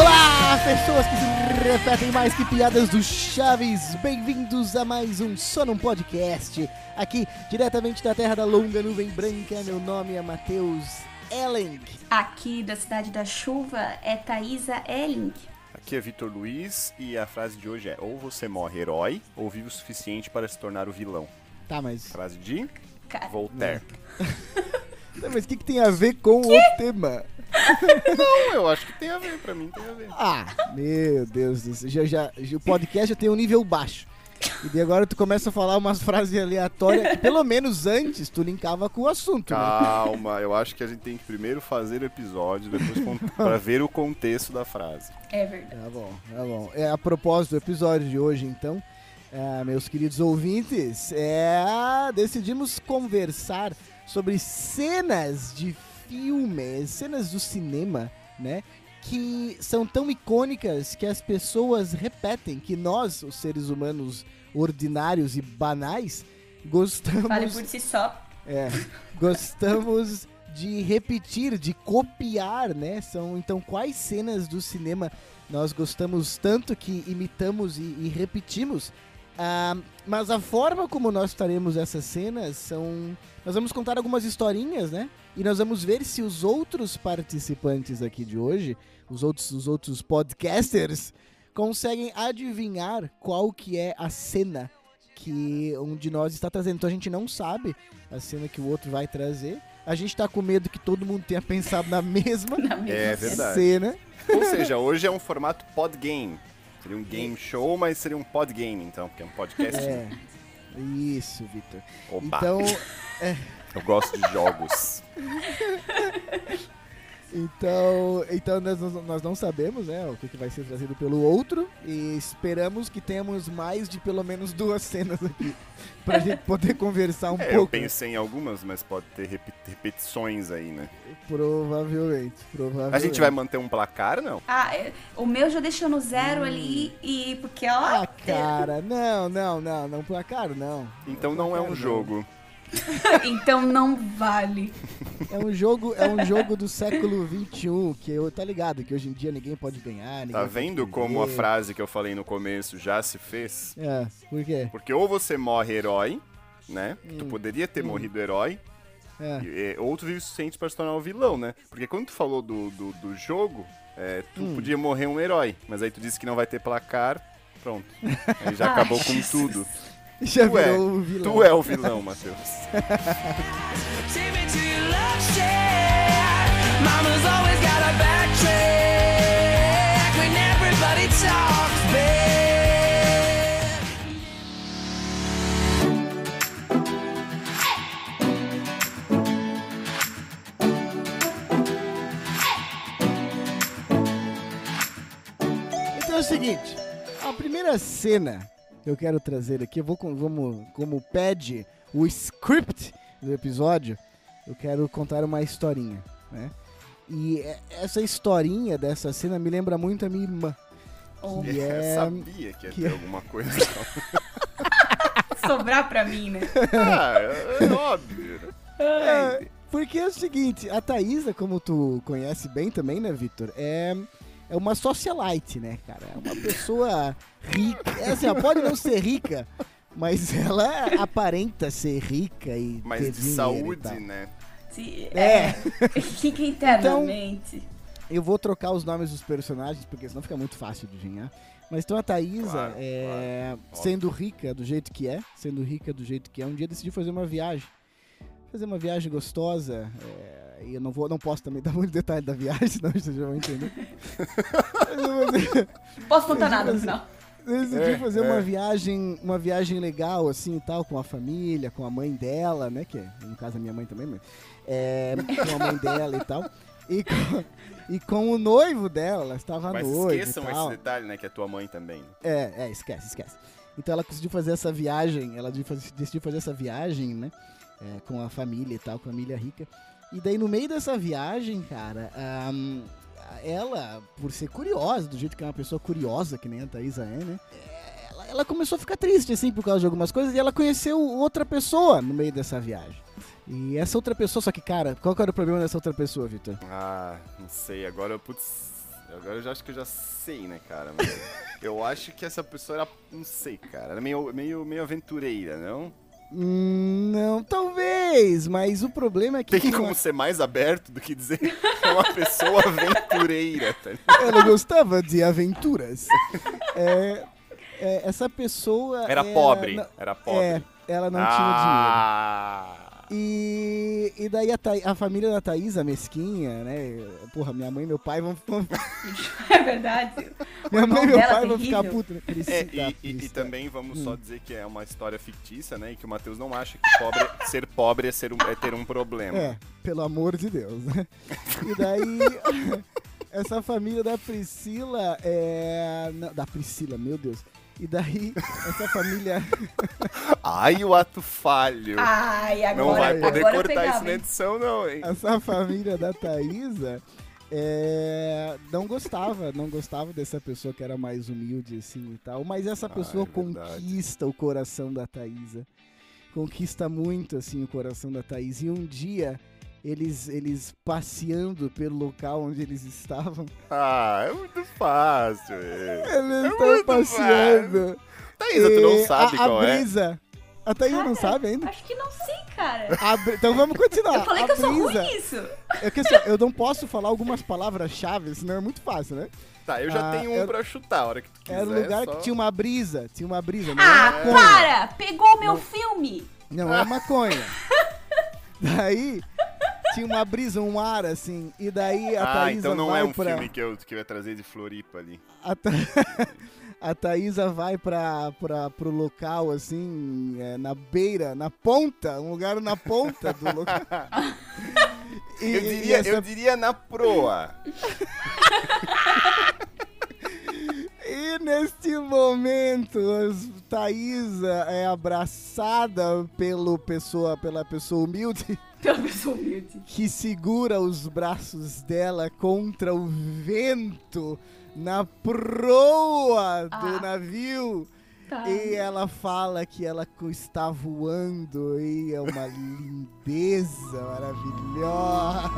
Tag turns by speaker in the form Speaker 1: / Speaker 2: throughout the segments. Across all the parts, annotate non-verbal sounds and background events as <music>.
Speaker 1: Olá, pessoas que se repetem mais que piadas do Chaves. Bem-vindos a mais um Só Num Podcast. Aqui, diretamente da Terra da Longa Nuvem Branca, meu nome é Matheus Elling.
Speaker 2: Aqui da Cidade da Chuva é Thaisa Elling.
Speaker 3: Aqui é Vitor Luiz e a frase de hoje é: ou você morre herói, ou vive o suficiente para se tornar o vilão.
Speaker 1: Tá, mas,
Speaker 3: Frase de Voltaire. <laughs>
Speaker 1: tá, mas o que, que tem a ver com o tema? <laughs>
Speaker 3: Não, eu acho que tem a ver, pra mim tem a ver.
Speaker 1: Ah, meu Deus do céu. Já, já, já- o podcast já tem um nível baixo. E daí agora tu começa a falar umas frases aleatórias que pelo menos antes tu linkava com o assunto, né?
Speaker 3: Calma, eu acho que a gente tem que primeiro fazer o episódio, depois <laughs> pra ver o contexto da frase.
Speaker 2: é verdade.
Speaker 1: Tá bom, tá bom. É, a propósito do episódio de hoje, então, é, meus queridos ouvintes, é, decidimos conversar sobre cenas de filmes, cenas do cinema, né? Que são tão icônicas que as pessoas repetem, que nós, os seres humanos ordinários e banais, gostamos
Speaker 2: Fale por si só.
Speaker 1: é, gostamos de repetir, de copiar, né? São então quais cenas do cinema nós gostamos tanto que imitamos e, e repetimos. Ah, mas a forma como nós faremos essas cenas são. Nós vamos contar algumas historinhas, né? E nós vamos ver se os outros participantes aqui de hoje, os outros, os outros podcasters, conseguem adivinhar qual que é a cena que um de nós está trazendo. Então a gente não sabe a cena que o outro vai trazer. A gente tá com medo que todo mundo tenha <laughs> pensado na mesma
Speaker 2: Na mesma
Speaker 3: É
Speaker 2: cena.
Speaker 3: verdade. Ou seja, hoje é um formato pod game. Seria um game show, mas seria um pod game, então, porque é um podcast.
Speaker 1: É. Isso, Victor.
Speaker 3: Opa,
Speaker 1: Então, <laughs>
Speaker 3: eu gosto de jogos. <laughs>
Speaker 1: então, então nós, não- nós não sabemos, né, o que, que vai ser trazido pelo outro e esperamos que tenhamos mais de pelo menos duas cenas aqui <laughs> pra gente poder conversar um
Speaker 3: É, eu
Speaker 1: pouco.
Speaker 3: pensei em algumas, mas pode ter repetições aí, né?
Speaker 1: Provavelmente, provavelmente.
Speaker 3: A gente vai manter um placar, não?
Speaker 2: Ah, é, o meu já deixou no zero ali e porque ó,
Speaker 1: Ah, cara, não, não, não, não placar, não.
Speaker 3: Então não é um
Speaker 1: Placar,
Speaker 3: jogo. <laughs>
Speaker 2: então não vale.
Speaker 1: É um jogo, é um jogo do século XXI, que eu tá ligado, que hoje em dia ninguém pode ganhar. ninguém
Speaker 3: Tá
Speaker 1: pode
Speaker 3: vendo como a frase que eu falei no começo já se fez?
Speaker 1: É, por quê?
Speaker 3: Porque ou você morre herói, né? Tu
Speaker 1: Hum.
Speaker 3: poderia ter morrido herói,
Speaker 1: É.
Speaker 3: e- e- ou tu vive o suficiente pra se tornar o vilão, né? Porque quando tu falou do, do, do jogo, é, tu
Speaker 1: Hum.
Speaker 3: podia morrer um herói, mas aí tu disse que não vai ter placar, pronto. <laughs> Aí já acabou com tudo. <laughs> <laughs>
Speaker 1: Já
Speaker 3: Tu é,
Speaker 1: o vilão.
Speaker 3: tu é o vilão, Matheus.
Speaker 1: Então é o seguinte, a primeira cena eu quero trazer aqui, eu vou com, vamos, como pede o script do episódio, eu quero contar uma historinha, né? E é- essa historinha dessa cena me lembra muito a minha irmã.
Speaker 2: Ou
Speaker 1: Que <laughs>
Speaker 3: Eu
Speaker 1: é,
Speaker 3: sabia que ia
Speaker 1: que
Speaker 3: ter
Speaker 1: é-
Speaker 3: alguma coisa. <laughs>
Speaker 2: sobrar pra mim, né?
Speaker 3: ah, é, é óbvio.
Speaker 1: É, porque é o seguinte, a Thaisa, como tu conhece bem também, né, Victor? É, é uma socialite, né, cara? É uma pessoa rica. É assim, ela pode não ser rica, mas ela aparenta ser rica e ter
Speaker 3: Mas de
Speaker 1: dinheiro e
Speaker 3: saúde, né?
Speaker 1: É. <laughs>
Speaker 2: Fica internamente.
Speaker 1: Eu vou trocar os nomes dos personagens, porque senão fica muito fácil de adivinhar. Mas então a Thaisa,
Speaker 3: Claro,
Speaker 1: é,
Speaker 3: claro,
Speaker 1: sendo rica do jeito que é, sendo rica do jeito que é, um dia decidiu fazer uma viagem. Fazer uma viagem gostosa. é, e eu não, vou, não posso também <laughs> dar muito detalhe da viagem, senão vocês já vão entender. <laughs>
Speaker 2: Posso contar nada no final.
Speaker 1: Decidiu
Speaker 3: É,
Speaker 1: fazer
Speaker 3: é.
Speaker 1: uma viagem, uma viagem legal, assim e tal, com a família, com a mãe dela, né? Que é, no caso a minha mãe também, mas. é, com a mãe <laughs> dela e tal. E com, e com o noivo dela, ela estava
Speaker 3: Mas
Speaker 1: noiva e
Speaker 3: esqueçam
Speaker 1: tal.
Speaker 3: esse detalhe, né? Que é tua mãe também. né?
Speaker 1: É, é, esquece, esquece. Então ela decidiu fazer essa viagem, ela decidiu fazer- decidiu fazer essa viagem, né? é, com a família e tal, com a família rica. E daí no meio dessa viagem, cara, ahn, ela, por ser curiosa, do jeito que é uma pessoa curiosa, que nem a Thaisa é, né? Ela, ela começou a ficar triste, assim, por causa de algumas coisas, e ela conheceu outra pessoa no meio dessa viagem. E essa outra pessoa, só que, cara, qual que era o problema dessa outra pessoa, Vitor?
Speaker 3: Ah, não sei. Agora, putz. Agora eu já acho que eu já sei, né, cara? Mas <laughs> eu acho que essa pessoa era. Não sei, cara. Era meio, meio, meio aventureira, não?
Speaker 1: Hum, não, talvez, mas o problema é que.
Speaker 3: Tem como
Speaker 1: uma-
Speaker 3: ser mais aberto do que dizer que é uma pessoa aventureira, tá ligado?
Speaker 1: Ela gostava de aventuras. É, é, essa pessoa.
Speaker 3: Era pobre.
Speaker 1: não-
Speaker 3: Era pobre.
Speaker 1: É, ela não tinha dinheiro. E, e daí a, Tha- a família da Thaís, a mesquinha, né? Porra, minha mãe e meu pai vão. <laughs>
Speaker 2: É verdade. <laughs>
Speaker 1: minha mãe e meu pai
Speaker 2: é
Speaker 1: vão ficar
Speaker 2: terrível.
Speaker 1: putos. Né?
Speaker 3: É,
Speaker 1: Priscila,
Speaker 3: e, e- e também vamos
Speaker 1: Hum.
Speaker 3: só dizer que é uma história fictícia, né? E que o Matheus não acha que pobre- ser pobre é, ser um- é ter um problema.
Speaker 1: É, pelo amor de Deus, né? E daí, <laughs> essa família da Priscila é. não, da Priscila, meu Deus. E daí, essa família. <laughs>
Speaker 3: Ai, o ato falho.
Speaker 2: Ai, agora,
Speaker 3: não vai poder
Speaker 2: agora
Speaker 3: cortar
Speaker 2: pegava,
Speaker 3: isso na edição, não, hein?
Speaker 1: essa família da Thaísa é, não gostava, não gostava dessa pessoa que era mais humilde assim e tal, mas essa
Speaker 3: Ah,
Speaker 1: pessoa
Speaker 3: é verdade.
Speaker 1: conquista o coração da Thaísa. Conquista muito assim o coração da Thaís. E um dia eles eles passeando pelo local onde eles estavam,
Speaker 3: Ah, é muito fácil. É.
Speaker 1: eles estão
Speaker 3: muito
Speaker 1: passeando.
Speaker 3: Thaísa, tu não sabe
Speaker 1: a,
Speaker 3: qual
Speaker 1: a
Speaker 3: é?
Speaker 1: brisa, A Thaís não
Speaker 2: Cara,
Speaker 1: sabe ainda.
Speaker 2: Acho que não sei, cara.
Speaker 1: A Então vamos continuar.
Speaker 2: Eu falei
Speaker 1: a
Speaker 2: que eu sou
Speaker 1: brisa,
Speaker 2: ruim nisso.
Speaker 1: É que assim, eu não posso falar algumas palavras-chave, senão é muito fácil, né?
Speaker 3: Tá, eu já
Speaker 1: Ah,
Speaker 3: tenho um
Speaker 1: eu-
Speaker 3: pra chutar a hora que tu quiser.
Speaker 1: Era um lugar
Speaker 3: só-
Speaker 1: que tinha uma brisa, tinha uma brisa. Não
Speaker 2: Ah,
Speaker 1: é maconha.
Speaker 2: para! Pegou meu filme!
Speaker 1: Não é <laughs> maconha. daí tinha uma brisa, um ar assim, e daí a
Speaker 3: Ah,
Speaker 1: Thaísa
Speaker 3: então não é um
Speaker 1: pra...
Speaker 3: filme que eu, que eu ia trazer de Floripa ali.
Speaker 1: A, Tha... <laughs> a Thaísa vai pra, pra, pro local, assim, é, na beira, na ponta, um lugar na ponta do local. <laughs> E-
Speaker 3: Eu diria,
Speaker 1: essa-
Speaker 3: eu diria na proa. <laughs>
Speaker 1: E neste momento, Thaísa é abraçada pelo pessoa, pela pessoa humilde
Speaker 2: Pela pessoa humilde.
Speaker 1: que segura os braços dela contra o vento na proa do
Speaker 2: Ah.
Speaker 1: navio.
Speaker 2: Tá.
Speaker 1: E ela fala que ela está voando e é uma <laughs> lindeza maravilhosa.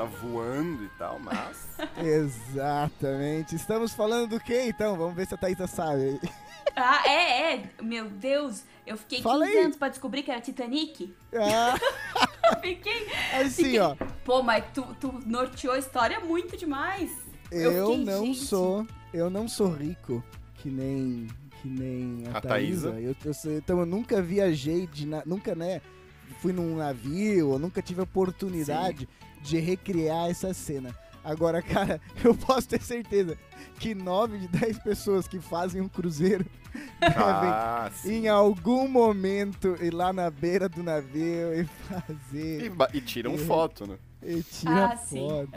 Speaker 3: Tá voando e tal, mas. <laughs>
Speaker 1: Exatamente. Estamos falando do que então? Vamos ver se a Thaísa sabe. <laughs>
Speaker 2: Ah, é, é. Meu Deus, eu fiquei
Speaker 1: Fala
Speaker 2: 15
Speaker 1: aí.
Speaker 2: anos pra descobrir que era Titanic.
Speaker 1: Ah, <laughs>
Speaker 2: Fiquei.
Speaker 1: assim,
Speaker 2: fiquei-
Speaker 1: ó.
Speaker 2: Pô, mas tu, tu norteou a história muito demais.
Speaker 1: Eu,
Speaker 2: fiquei,
Speaker 1: não
Speaker 2: gente.
Speaker 1: sou, eu não sou rico que nem que nem a,
Speaker 3: A
Speaker 1: Thaísa.
Speaker 3: Thaísa.
Speaker 1: Eu, eu então eu nunca viajei de na, nunca, né, fui num navio, eu nunca tive a oportunidade de recriar essa cena. Agora, <laughs> cara, eu posso ter certeza que 9 de 10 pessoas que fazem um cruzeiro <laughs> devem
Speaker 3: Ah,
Speaker 1: em algum momento ir lá na beira do navio e <laughs>
Speaker 3: E,
Speaker 1: fazer
Speaker 3: ba- e tiram
Speaker 1: Uhum.
Speaker 3: foto, né?
Speaker 1: e tira
Speaker 2: Ah, sim.
Speaker 1: foto.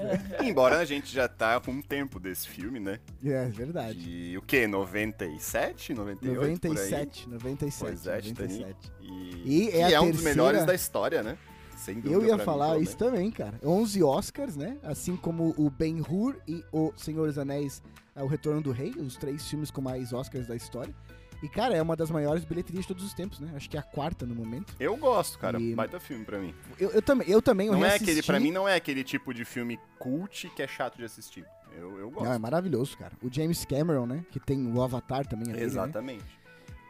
Speaker 3: Embora a gente já tá com um tempo desse filme, né?
Speaker 1: É verdade.
Speaker 3: De o quê? 97? 98? por aí?
Speaker 1: 97, 97.
Speaker 3: Pois é, Titanic.
Speaker 1: 97.
Speaker 3: E,
Speaker 1: E é
Speaker 3: que
Speaker 1: a
Speaker 3: é um dos
Speaker 1: terceira-
Speaker 3: melhores da história, né? Sem dúvida.
Speaker 1: Eu ia
Speaker 3: mim,
Speaker 1: falar
Speaker 3: pelo
Speaker 1: isso também, cara. 11 Oscars, né? Assim como o Ben-Hur e o Senhor dos Anéis, é, O Retorno do Rei, os três filmes com mais Oscars da história. E, cara, é uma das maiores bilheterias de todos os tempos, né? Acho que é a quarta no momento.
Speaker 3: Eu gosto, cara.
Speaker 1: E-
Speaker 3: Baita filme pra mim.
Speaker 1: Eu, eu também, eu também, eu
Speaker 3: não é aquele, pra mim, não é aquele tipo de filme cult que é chato de assistir. Eu, eu gosto.
Speaker 1: Não, é maravilhoso, cara. O James Cameron, né? Que tem o Avatar também. é dele, né?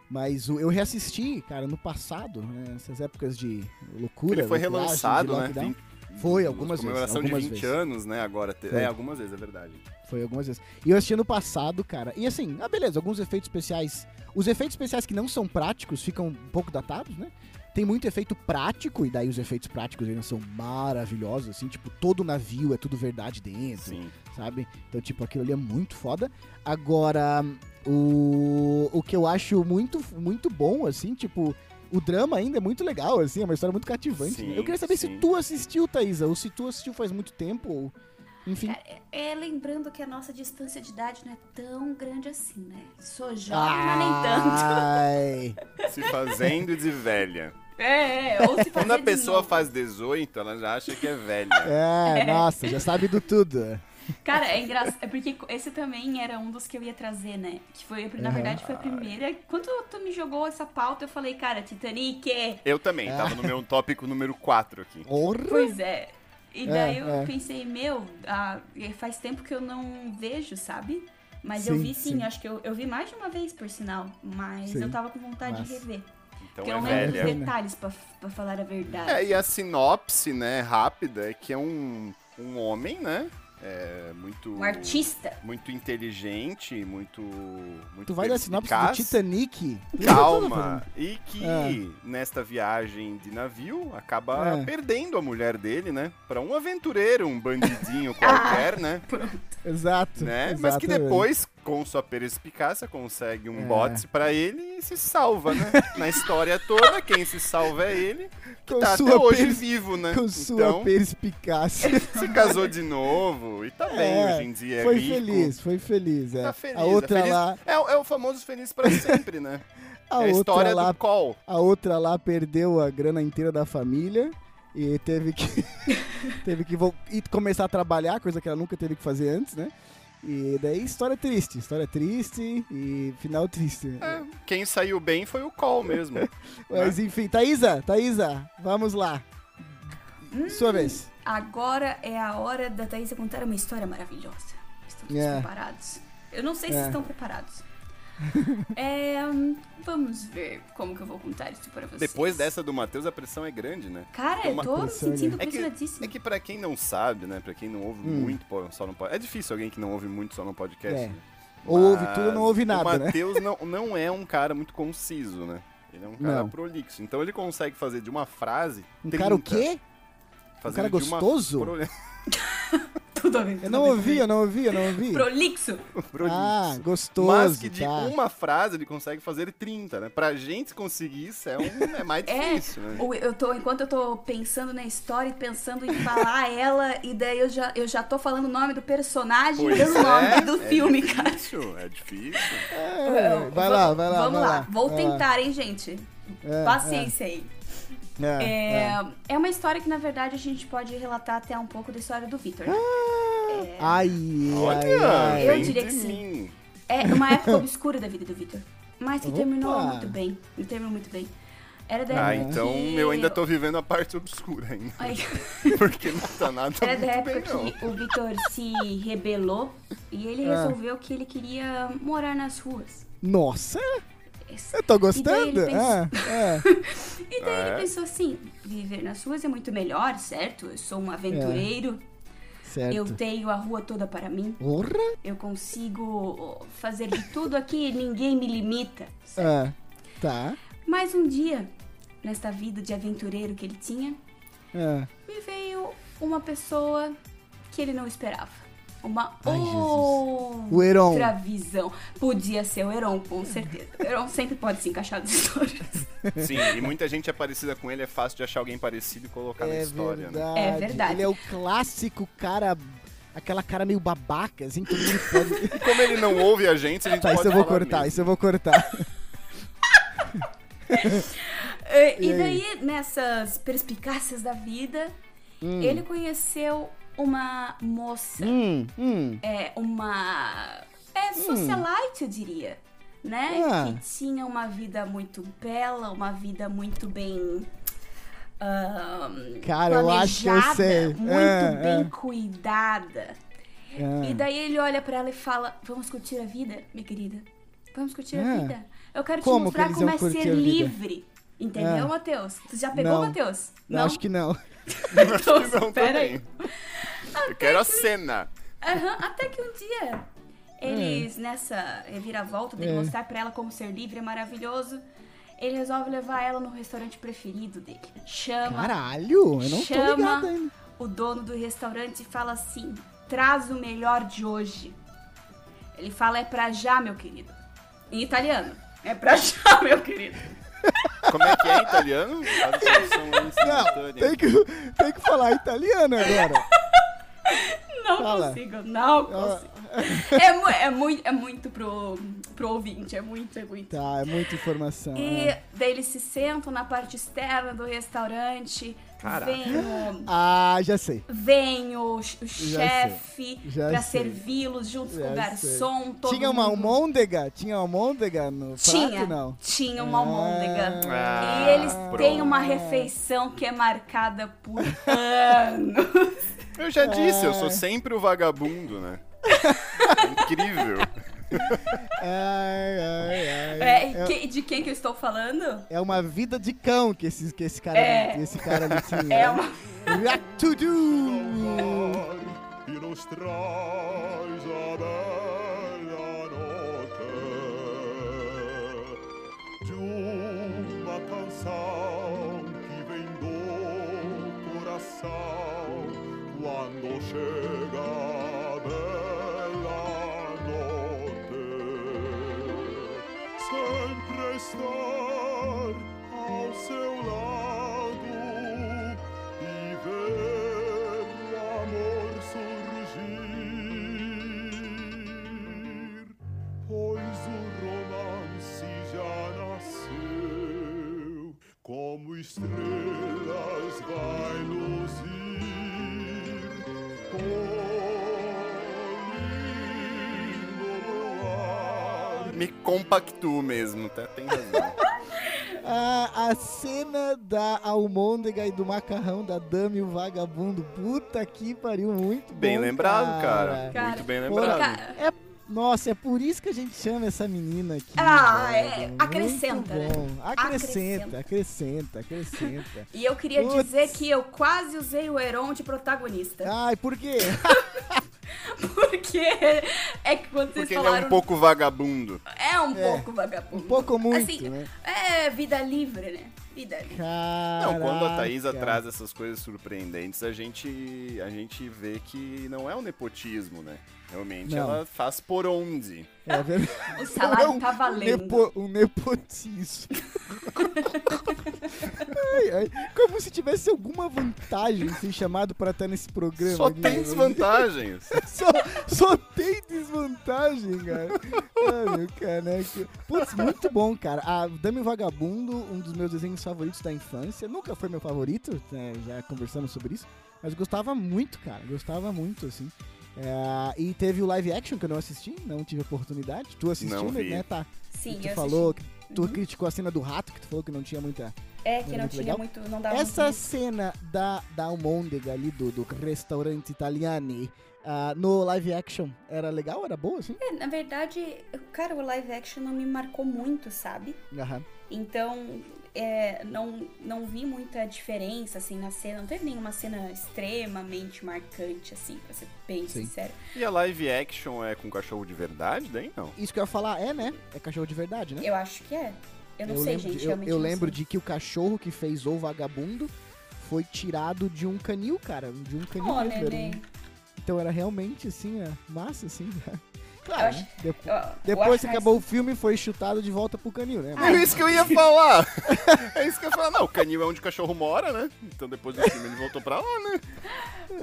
Speaker 1: Mas eu reassisti, cara, no passado, né? Nessas épocas de loucura.
Speaker 3: Ele foi relançado, né?
Speaker 1: lockdown. Foi, algumas vezes,
Speaker 3: Comemoração de 20
Speaker 1: vezes.
Speaker 3: anos, né? Agora.
Speaker 1: Foi.
Speaker 3: É, algumas vezes, é verdade.
Speaker 1: Foi algumas vezes. E eu assisti ano passado, cara. E assim, ah, beleza, alguns efeitos especiais. Os efeitos especiais que não são práticos ficam um pouco datados, né? Tem muito efeito prático, e daí os efeitos práticos ainda são maravilhosos, assim, tipo, todo navio é tudo verdade dentro,
Speaker 3: Sim.
Speaker 1: sabe? Então, tipo, aquilo ali é muito foda. Agora, o, o que eu acho muito, muito bom, assim, tipo, o drama ainda é muito legal, assim, é uma história muito cativante.
Speaker 3: Sim?
Speaker 1: Eu queria saber se
Speaker 3: sim.
Speaker 1: tu assistiu, Thaisa, ou se tu assistiu faz muito tempo, ou... Enfim.
Speaker 2: Cara, é, é lembrando que a nossa distância de idade não é tão grande assim, né? Sou jovem, mas nem tanto.
Speaker 1: Ai.
Speaker 3: Se fazendo de velha.
Speaker 2: É, ou se <laughs>
Speaker 3: Quando a pessoa
Speaker 2: novo.
Speaker 3: faz 18, ela já acha que é velha.
Speaker 1: É, nossa, já sabe do tudo.
Speaker 2: Cara, é engraçado. É porque esse também era um dos que eu ia trazer, né? Que foi, na
Speaker 1: Uhum.
Speaker 2: verdade, foi a primeira. Quando tu me jogou essa pauta, eu falei, cara, Titanic.
Speaker 3: Eu também,
Speaker 1: É.
Speaker 3: tava no meu tópico número 4 aqui.
Speaker 1: Porra.
Speaker 2: Pois é. E daí
Speaker 1: É,
Speaker 2: eu
Speaker 1: é.
Speaker 2: pensei, meu, ah, faz tempo que eu não vejo, sabe? Mas eu
Speaker 1: Sim,
Speaker 2: vi sim,
Speaker 1: sim.
Speaker 2: acho que eu, eu vi mais de uma vez, por sinal. Mas
Speaker 1: Sim.
Speaker 2: eu tava com vontade de rever.
Speaker 3: Então é velha.
Speaker 2: detalhes, pra, pra falar a verdade.
Speaker 3: É, e a sinopse, né, rápida, é que é um, um homem, né? É muito.
Speaker 2: Um artista.
Speaker 3: Muito inteligente, muito. muito
Speaker 1: Tu vai dar sinopse do. Titanic?
Speaker 3: Calma! E que
Speaker 1: É.
Speaker 3: nesta viagem de navio acaba
Speaker 1: É.
Speaker 3: perdendo a mulher dele, né? Pra um aventureiro, um bandidinho <laughs> qualquer, né?
Speaker 1: Exato.
Speaker 3: né? Mas que depois, com sua perspicácia, consegue um
Speaker 1: É.
Speaker 3: bote pra ele e se salva, né? <laughs> Na história toda, quem se salva é ele, que
Speaker 1: Com
Speaker 3: tá até hoje
Speaker 1: pers-
Speaker 3: vivo, né?
Speaker 1: Com sua
Speaker 3: Então,
Speaker 1: perspicácia. <laughs>
Speaker 3: se casou de novo e tá bem
Speaker 1: É,
Speaker 3: hoje em dia, é
Speaker 1: foi
Speaker 3: rico.
Speaker 1: feliz, foi feliz. É.
Speaker 3: Tá feliz,
Speaker 1: a outra
Speaker 3: é feliz.
Speaker 1: lá,
Speaker 3: É, o- é o famoso feliz pra <laughs> sempre, né?
Speaker 1: a
Speaker 3: é a história
Speaker 1: lá,
Speaker 3: do call.
Speaker 1: a outra lá perdeu a grana inteira da família e teve que teve que começar a trabalhar, coisa que ela nunca teve que fazer antes, né? E daí história triste, história triste e final triste.
Speaker 3: É, quem saiu bem foi o call mesmo. <laughs>
Speaker 1: Mas enfim, Thaísa, Thaísa, vamos lá. Sua vez.
Speaker 2: Agora é a hora da Thaisa contar uma história maravilhosa. Estão todos
Speaker 1: É.
Speaker 2: preparados? Eu não sei se
Speaker 1: É.
Speaker 2: estão preparados. É, hum, vamos ver como que eu vou contar isso para vocês.
Speaker 3: Depois dessa do Matheus, a pressão é grande, né?
Speaker 2: Cara,
Speaker 3: É
Speaker 2: eu tô me sentindo
Speaker 3: né? É que-
Speaker 2: pressionadíssima.
Speaker 3: É que pra quem não sabe, né? Pra quem não ouve
Speaker 1: Hum.
Speaker 3: muito só no podcast. É difícil alguém que não ouve muito só no podcast.
Speaker 1: É.
Speaker 3: né?
Speaker 1: Ou ouve tudo ou não ouve nada,
Speaker 3: O
Speaker 1: né?
Speaker 3: Matheus não, não é um cara muito conciso, né? Ele é um cara
Speaker 1: Não.
Speaker 3: prolixo. Então ele consegue fazer de uma frase.
Speaker 1: Um
Speaker 3: 30,
Speaker 1: cara o quê?
Speaker 3: fazer
Speaker 1: cara
Speaker 3: de uma <laughs>
Speaker 2: Tudo bem.
Speaker 1: Eu não ouvi, eu não ouvi, eu não ouvi.
Speaker 2: Prolixo. <laughs>
Speaker 3: prolixo.
Speaker 1: Ah, gostoso.
Speaker 3: Mas que de
Speaker 1: tá.
Speaker 3: uma frase ele consegue fazer 30, né? Pra gente conseguir isso é, um, é mais <laughs>
Speaker 2: É,
Speaker 3: difícil, né?
Speaker 2: o- eu tô, enquanto eu tô pensando na história e pensando em falar <laughs> ela, e daí eu já, eu já tô falando o nome do personagem
Speaker 3: Pois
Speaker 2: e o nome
Speaker 3: é,
Speaker 2: do
Speaker 3: é
Speaker 2: filme, cara.
Speaker 3: difícil, É difícil.
Speaker 1: É, vai lá, vai lá,
Speaker 2: Vamos
Speaker 1: vai
Speaker 2: lá,
Speaker 1: lá.
Speaker 2: vou
Speaker 1: É,
Speaker 2: tentar, hein, gente.
Speaker 1: é,
Speaker 2: Paciência aí.
Speaker 1: É, é,
Speaker 2: É,
Speaker 1: é.
Speaker 2: é uma história que, na verdade, a gente pode relatar até um pouco da história do Victor. né?
Speaker 1: Ai, ai,
Speaker 3: Olha,
Speaker 1: ai.
Speaker 2: Eu diria
Speaker 3: de
Speaker 2: que sim. É uma época obscura da vida do Victor. Mas que
Speaker 1: Opa!
Speaker 2: terminou muito bem. Ele terminou muito bem. Era da
Speaker 3: Ah, então
Speaker 2: que-
Speaker 3: eu ainda tô vivendo a parte obscura ainda.
Speaker 2: Ai, <laughs>
Speaker 3: Porque não tá nada
Speaker 2: Era da época
Speaker 3: bem, não.
Speaker 2: que o Victor se rebelou e ele
Speaker 1: Ah.
Speaker 2: resolveu que ele queria morar nas ruas.
Speaker 1: Nossa, Eu tô
Speaker 2: E daí
Speaker 1: gostando.
Speaker 2: pensou-
Speaker 1: É, é. <laughs>
Speaker 2: E daí
Speaker 3: É?
Speaker 2: ele pensou assim: viver nas ruas é muito melhor, certo? Eu sou um aventureiro,
Speaker 1: Certo.
Speaker 2: eu tenho a rua toda para mim,
Speaker 1: Porra.
Speaker 2: eu consigo fazer de tudo aqui, ninguém me limita.
Speaker 1: É, tá.
Speaker 2: Mas um dia, nesta vida de aventureiro que ele tinha,
Speaker 1: É.
Speaker 2: me veio uma pessoa que ele não esperava. Uma
Speaker 1: Ai,
Speaker 2: outra visão. Podia ser o Heron, com certeza. O Heron sempre pode se encaixar nas histórias.
Speaker 3: Sim, e muita gente é parecida com ele, é fácil de achar alguém parecido e colocar na
Speaker 1: É
Speaker 3: história, né?
Speaker 1: verdade.
Speaker 2: É verdade.
Speaker 1: Ele é o clássico cara. Aquela cara meio babaca, assim, que todo mundo pode. <laughs>
Speaker 3: E como ele não ouve a gente, a gente
Speaker 1: tá,
Speaker 3: pode
Speaker 1: isso eu vou
Speaker 3: falar
Speaker 1: cortar,
Speaker 3: mesmo.
Speaker 1: isso eu vou cortar. <laughs>
Speaker 2: E,
Speaker 1: E aí?
Speaker 2: daí, nessas perspicácias da vida,
Speaker 1: Hum.
Speaker 2: ele conheceu uma moça.
Speaker 1: hum, hum.
Speaker 2: É, uma. É socialite, eu diria. Né?
Speaker 1: Ah.
Speaker 2: Que tinha uma vida muito bela, uma vida muito bem. ahn,
Speaker 1: Cara, eu acho que eu sei.
Speaker 2: Muito
Speaker 1: É,
Speaker 2: bem
Speaker 1: é.
Speaker 2: cuidada.
Speaker 1: É.
Speaker 2: E daí ele olha pra ela e fala: Vamos curtir a vida, minha querida. Vamos curtir
Speaker 1: É.
Speaker 2: a vida. Eu quero
Speaker 1: Como
Speaker 2: te
Speaker 1: que
Speaker 2: mostrar
Speaker 1: eles
Speaker 2: como é ser livre. Entendeu,
Speaker 1: Ah.
Speaker 2: Matheus? Tu já pegou,
Speaker 1: Não.
Speaker 2: Matheus?
Speaker 1: Eu Acho que não. <laughs>
Speaker 2: Então,
Speaker 3: que não
Speaker 2: pera aí.
Speaker 3: Eu quero a cena.
Speaker 2: Aham, até que um dia eles, nessa reviravolta dele
Speaker 1: É.
Speaker 2: mostrar pra ela como ser livre é maravilhoso, ele resolve levar ela no restaurante preferido dele. Chama
Speaker 1: Caralho, eu não tô
Speaker 2: Chama.
Speaker 1: ligado ainda.
Speaker 2: o dono do restaurante e fala assim: traz o melhor de hoje. Ele fala: é pra já, meu querido. Em italiano. É pra já, meu querido.
Speaker 3: Como é que é italiano?
Speaker 1: Não, tem que, tem que falar italiano agora.
Speaker 2: Não
Speaker 1: Fala.
Speaker 2: consigo, não consigo. É, mu- é, muito, é muito pro, pro ouvinte, é muito, é muito.
Speaker 1: Tá, é muita informação.
Speaker 2: E
Speaker 1: é.
Speaker 2: daí eles se sentam na parte externa do restaurante.
Speaker 3: Caraca.
Speaker 2: Vem o,
Speaker 1: Ah, já sei.
Speaker 2: vem o, chefe
Speaker 1: já
Speaker 2: pra
Speaker 1: sei.
Speaker 2: servi-los junto com o
Speaker 1: Já
Speaker 2: garçom. Todo
Speaker 1: Tinha uma
Speaker 2: mundo-
Speaker 1: almôndega? Tinha uma almôndega no
Speaker 2: Tinha,
Speaker 1: prato, não?
Speaker 2: tinha uma almôndega.
Speaker 3: Ah,
Speaker 2: e eles têm
Speaker 3: pronto.
Speaker 2: uma refeição que é marcada por anos.
Speaker 3: Eu já disse, eu sou sempre o vagabundo, né? É <laughs> incrível. <laughs>
Speaker 1: Ai, ai, ai.
Speaker 2: É,
Speaker 1: É,
Speaker 2: que- de quem que eu estou falando?
Speaker 1: é uma vida de cão que esse, que esse cara,
Speaker 2: É.
Speaker 1: esse cara ali tinha.
Speaker 2: É uma.
Speaker 1: Do!
Speaker 4: e nos traz a
Speaker 3: Me compactuo mesmo, tá? Tem razão. <laughs>
Speaker 1: A, a cena da almôndega e do macarrão da Dama e o Vagabundo. Puta que pariu, muito
Speaker 3: Bem
Speaker 1: bom,
Speaker 3: lembrado, cara.
Speaker 2: Cara,
Speaker 3: Muito bem lembrado.
Speaker 2: Cara,
Speaker 1: É, nossa, é por isso que a gente chama essa menina aqui.
Speaker 2: Ah, é, acrescenta, né?
Speaker 1: Acrescenta, acrescenta, acrescenta. <laughs>
Speaker 2: E eu queria
Speaker 1: Putz.
Speaker 2: dizer que eu quase usei o Heron de protagonista.
Speaker 1: Ai, por quê? <laughs>
Speaker 2: Porque é que quando vocês
Speaker 3: Porque ele é
Speaker 2: falaram.
Speaker 3: um pouco vagabundo.
Speaker 2: É um
Speaker 1: É,
Speaker 2: pouco vagabundo.
Speaker 1: um pouco muito,
Speaker 2: Assim,
Speaker 1: né?
Speaker 2: É vida livre, né? Vida livre.
Speaker 3: Não, quando a Thaisa
Speaker 1: Caraca.
Speaker 3: traz essas coisas surpreendentes, a gente, a gente vê que não é um nepotismo, né? Realmente
Speaker 1: Não.
Speaker 3: ela faz por onde.
Speaker 1: É verdade. <laughs>
Speaker 2: O salário
Speaker 1: Não,
Speaker 2: tá
Speaker 1: um
Speaker 2: valendo.
Speaker 1: nepo- um nepotismo. <laughs> ai, ai, como se tivesse alguma vantagem ser chamado pra estar nesse programa.
Speaker 3: Só
Speaker 1: aqui,
Speaker 3: tem
Speaker 1: né?
Speaker 3: desvantagens. <laughs>
Speaker 1: Só, só tem desvantagem, cara. Ai, meu caneco. Putz, muito bom, cara. A Dame Vagabundo, um dos meus desenhos favoritos da infância. Nunca foi meu favorito, né, já conversamos sobre isso. Mas gostava muito, cara. Gostava muito, assim. É, e teve o live action que eu não assisti, não tive oportunidade. Tu assistiu,
Speaker 3: Não vi.
Speaker 1: né? Tá.
Speaker 2: Sim,
Speaker 1: tu
Speaker 2: eu
Speaker 1: falou que tu
Speaker 2: Uhum.
Speaker 1: criticou a cena do rato, que tu falou que não tinha muita.
Speaker 2: É, que não
Speaker 1: muito
Speaker 2: tinha
Speaker 1: legal.
Speaker 2: muito. Não dava
Speaker 1: Essa
Speaker 2: muito.
Speaker 1: cena da, da almôndega ali do, do restaurante italiani ah, no live action era legal? Era boa, assim?
Speaker 2: É, na verdade, cara, o live action não me marcou muito, sabe?
Speaker 1: Aham.
Speaker 2: Então, é, não, não vi muita diferença, assim, na cena. Não teve nenhuma cena extremamente marcante, assim, pra ser bem
Speaker 1: Sim.
Speaker 2: sincero.
Speaker 3: E a live action é com cachorro de verdade, daí não.
Speaker 1: Isso que eu ia falar é, né? É cachorro de verdade, né?
Speaker 2: Eu acho que é. Eu não sei,
Speaker 1: lembro
Speaker 2: gente,
Speaker 1: de, eu, eu lembro
Speaker 2: sei.
Speaker 1: de que o cachorro que fez o vagabundo foi tirado de um canil, cara. De um canil
Speaker 2: Oh,
Speaker 1: mesmo. um-. Então era realmente, assim, é, massa, assim.
Speaker 2: Eu <laughs>
Speaker 1: Claro,
Speaker 2: acho-
Speaker 1: né? Depo-
Speaker 2: Eu- eu
Speaker 1: depois que
Speaker 2: mais-
Speaker 1: acabou o filme, foi chutado de volta pro canil, né?
Speaker 3: É isso que eu ia falar. <laughs> É isso que eu ia falar. Não, o canil é onde o cachorro mora, né? Então depois do filme ele voltou pra lá, né?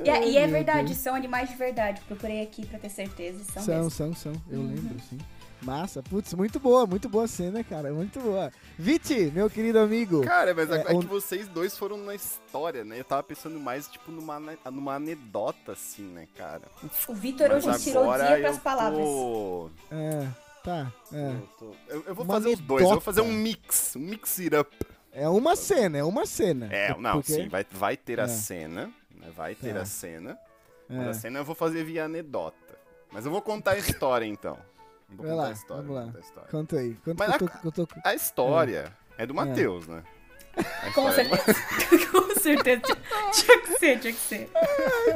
Speaker 2: E, é- e é verdade,
Speaker 1: Deus.
Speaker 2: são animais de verdade. Procurei aqui pra ter certeza. São,
Speaker 1: São,
Speaker 2: mesmo.
Speaker 1: são, são. Eu
Speaker 2: Uhum.
Speaker 1: lembro, sim. Massa. Putz, muito boa, muito boa cena, cara. Muito boa. Viti, meu querido amigo.
Speaker 3: Cara, mas é,
Speaker 1: É,
Speaker 3: é que vocês dois foram na história, né? Eu tava pensando mais, tipo, numa, numa anedota, assim, né, cara?
Speaker 2: O Vitor hoje tirou o dia pras palavras.
Speaker 3: tô-
Speaker 1: É, tá. É.
Speaker 3: eu tô- Eu, eu vou
Speaker 1: Uma
Speaker 3: fazer os dois, eu vou
Speaker 1: anedota.
Speaker 3: fazer um mix, um mix it up.
Speaker 1: É uma cena, é uma cena.
Speaker 3: É, não,
Speaker 1: Porque-
Speaker 3: sim, vai, vai ter a
Speaker 1: É.
Speaker 3: cena, né? Vai ter
Speaker 1: Tá.
Speaker 3: a cena. Mas
Speaker 1: É.
Speaker 3: a cena eu vou fazer via anedota. Mas eu vou contar a história, então. Eu Vou
Speaker 1: Vai
Speaker 3: contar
Speaker 1: lá,
Speaker 3: a história,
Speaker 1: vamos lá.
Speaker 3: contar a história.
Speaker 1: Conta aí. Conta
Speaker 3: Mas
Speaker 1: que eu
Speaker 3: a-
Speaker 1: tô, que eu tô...
Speaker 3: A história é, do Matheus, né? <laughs> A
Speaker 2: Com certeza. <laughs> Com certeza. Tinha, que ser, tinha que ser.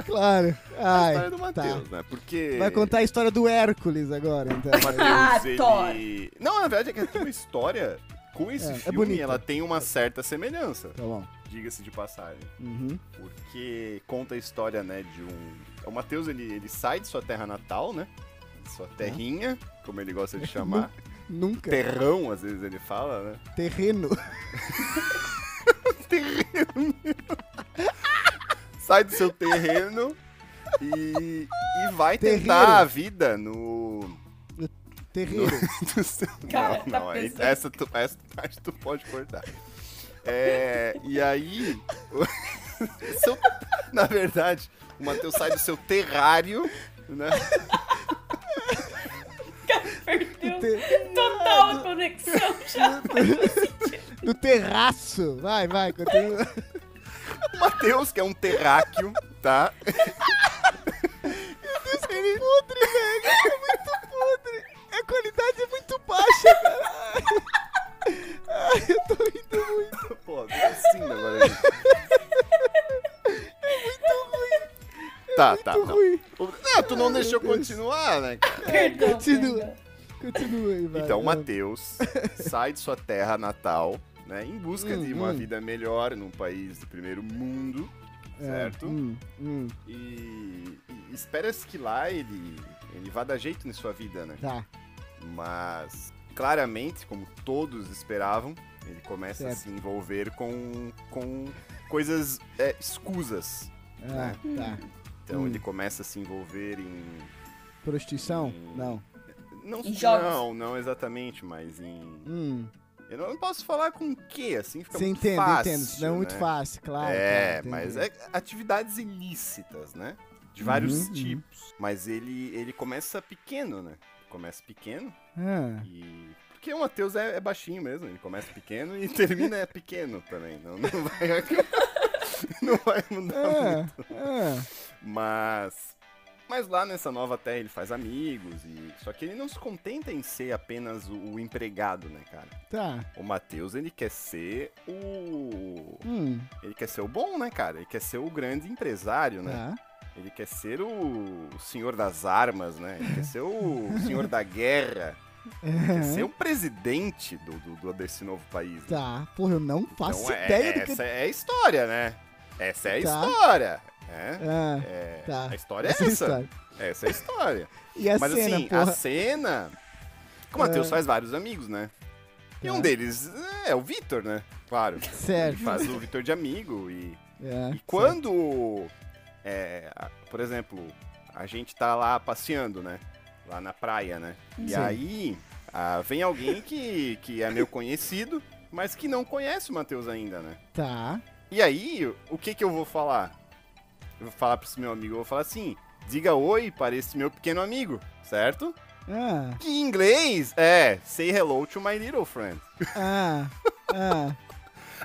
Speaker 1: Claro.
Speaker 3: a
Speaker 1: Ai,
Speaker 3: história do
Speaker 1: tá.
Speaker 3: Matheus, né? Porque.
Speaker 1: Vai contar a história do Hércules agora, então.
Speaker 3: o
Speaker 2: Ah,
Speaker 3: ele. Não, na verdade é que a tua história com esse
Speaker 1: É, é
Speaker 3: filme
Speaker 1: bonita.
Speaker 3: ela tem uma certa semelhança,
Speaker 1: Tá bom.
Speaker 3: diga-se de passagem.
Speaker 1: Uhum.
Speaker 3: Porque conta a história, né, de um. O Matheus ele, ele sai de sua terra natal, né? Sua terrinha, como ele gosta de <laughs> chamar.
Speaker 1: Nunca.
Speaker 3: Terrão, às vezes ele fala, né? <laughs>
Speaker 1: Terreno.
Speaker 3: sai do seu terreno e, e vai
Speaker 1: Terreiro.
Speaker 3: tentar a vida no.
Speaker 1: Terreiro.
Speaker 3: no <laughs> seu-
Speaker 2: Cara,
Speaker 3: não,
Speaker 2: tá
Speaker 3: não, aí-
Speaker 2: pesado.
Speaker 3: essa, tu- essa parte tu pode cortar. É, e aí, seu- na verdade, o Matheus sai do seu terrário, né?
Speaker 2: Perdeu
Speaker 1: Te-
Speaker 2: total a conexão <laughs> já.
Speaker 1: Do terraço. Vai, vai, continua.
Speaker 3: O Matheus, que é um terráqueo, tá?
Speaker 1: Isso é podre, velho. É muito podre. A qualidade é muito baixa, cara. Ai, eu tô rindo muito.
Speaker 3: Pô, tô assim agora. Tá, tá,
Speaker 1: Muito
Speaker 3: não.
Speaker 1: ruim.
Speaker 3: Não, tu não
Speaker 1: Ai,
Speaker 3: deixou continuar, né, cara? <laughs>
Speaker 2: Perdão.
Speaker 1: Continua.
Speaker 2: perdão.
Speaker 1: Continua aí, vai.
Speaker 3: Então, o. Matheus <laughs> sai de sua terra natal, né, em busca de
Speaker 1: Hum,
Speaker 3: uma
Speaker 1: hum.
Speaker 3: vida melhor num país de primeiro mundo,
Speaker 1: É,
Speaker 3: certo?
Speaker 1: hum, hum,
Speaker 3: E, e espera-se que lá ele, ele vá dar jeito em sua vida, né?
Speaker 1: tá.
Speaker 3: Mas, claramente, como todos esperavam, ele começa a
Speaker 1: Certo.
Speaker 3: se envolver com, com coisas é, escusas.
Speaker 1: Ah, tá.
Speaker 3: Então
Speaker 1: Hum.
Speaker 3: ele começa a se envolver em.
Speaker 1: Prostituição?
Speaker 3: Hum.
Speaker 1: Não.
Speaker 3: Não,
Speaker 2: Em jogos.
Speaker 3: não, não exatamente, mas em.
Speaker 1: Hum.
Speaker 3: Eu não posso falar com o que, assim fica
Speaker 1: Você
Speaker 3: muito
Speaker 1: entende,
Speaker 3: fácil.
Speaker 1: entendo. Senão é muito
Speaker 3: né?
Speaker 1: fácil, claro.
Speaker 3: é,
Speaker 1: claro,
Speaker 3: mas é atividades ilícitas, né? De vários
Speaker 1: Uhum, uhum.
Speaker 3: tipos. Mas ele, ele começa pequeno, né? Começa pequeno
Speaker 1: Ah,
Speaker 3: e. Porque o Matheus é, é baixinho mesmo, ele começa pequeno e <laughs> termina pequeno também. Não, não vai. <laughs> não vai mudar muito.
Speaker 1: ah, ah.
Speaker 3: Mas. Mas lá nessa nova terra ele faz amigos e. Só que ele não se contenta em ser apenas o, o empregado, né, cara?
Speaker 1: Tá.
Speaker 3: O Matheus, ele quer ser o.
Speaker 1: Hum,
Speaker 3: Ele quer ser o bom, né, cara? Ele quer ser o grande empresário, né?
Speaker 1: tá.
Speaker 3: Ele quer ser o, o senhor das armas, né? Ele quer ser o senhor da guerra. Quer ser o presidente do, do- do- desse novo país. né?
Speaker 1: Tá. Porra, eu não faço
Speaker 3: Então, é-
Speaker 1: ideia do que...
Speaker 3: essa é a história, né? Essa é a
Speaker 1: Tá.
Speaker 3: história. É,
Speaker 1: Ah,
Speaker 3: é,
Speaker 1: tá.
Speaker 3: A história é
Speaker 1: essa
Speaker 3: essa.
Speaker 1: é a história.
Speaker 3: Essa é a história. <laughs>
Speaker 1: E a
Speaker 3: Mas
Speaker 1: cena,
Speaker 3: assim,
Speaker 1: porra?
Speaker 3: a cena. O Matheus
Speaker 1: É.
Speaker 3: faz vários amigos, né? E um
Speaker 1: Tá.
Speaker 3: deles é o Vitor, né? Claro.
Speaker 1: Certo.
Speaker 3: Ele faz o Vitor de amigo e.
Speaker 1: É,
Speaker 3: E quando, é, por exemplo, a gente tá lá passeando, né? Lá na praia, né? E
Speaker 1: Sim.
Speaker 3: aí ah, vem alguém que, que é meu conhecido, mas que não conhece o Matheus ainda, né?
Speaker 1: Tá.
Speaker 3: E aí, o que que eu vou falar? Eu vou falar pra esse meu amigo, eu vou falar assim, diga oi para esse meu pequeno amigo, certo?
Speaker 1: Ah,
Speaker 3: Que em inglês é say hello to my little friend.
Speaker 1: ah, ah. <laughs>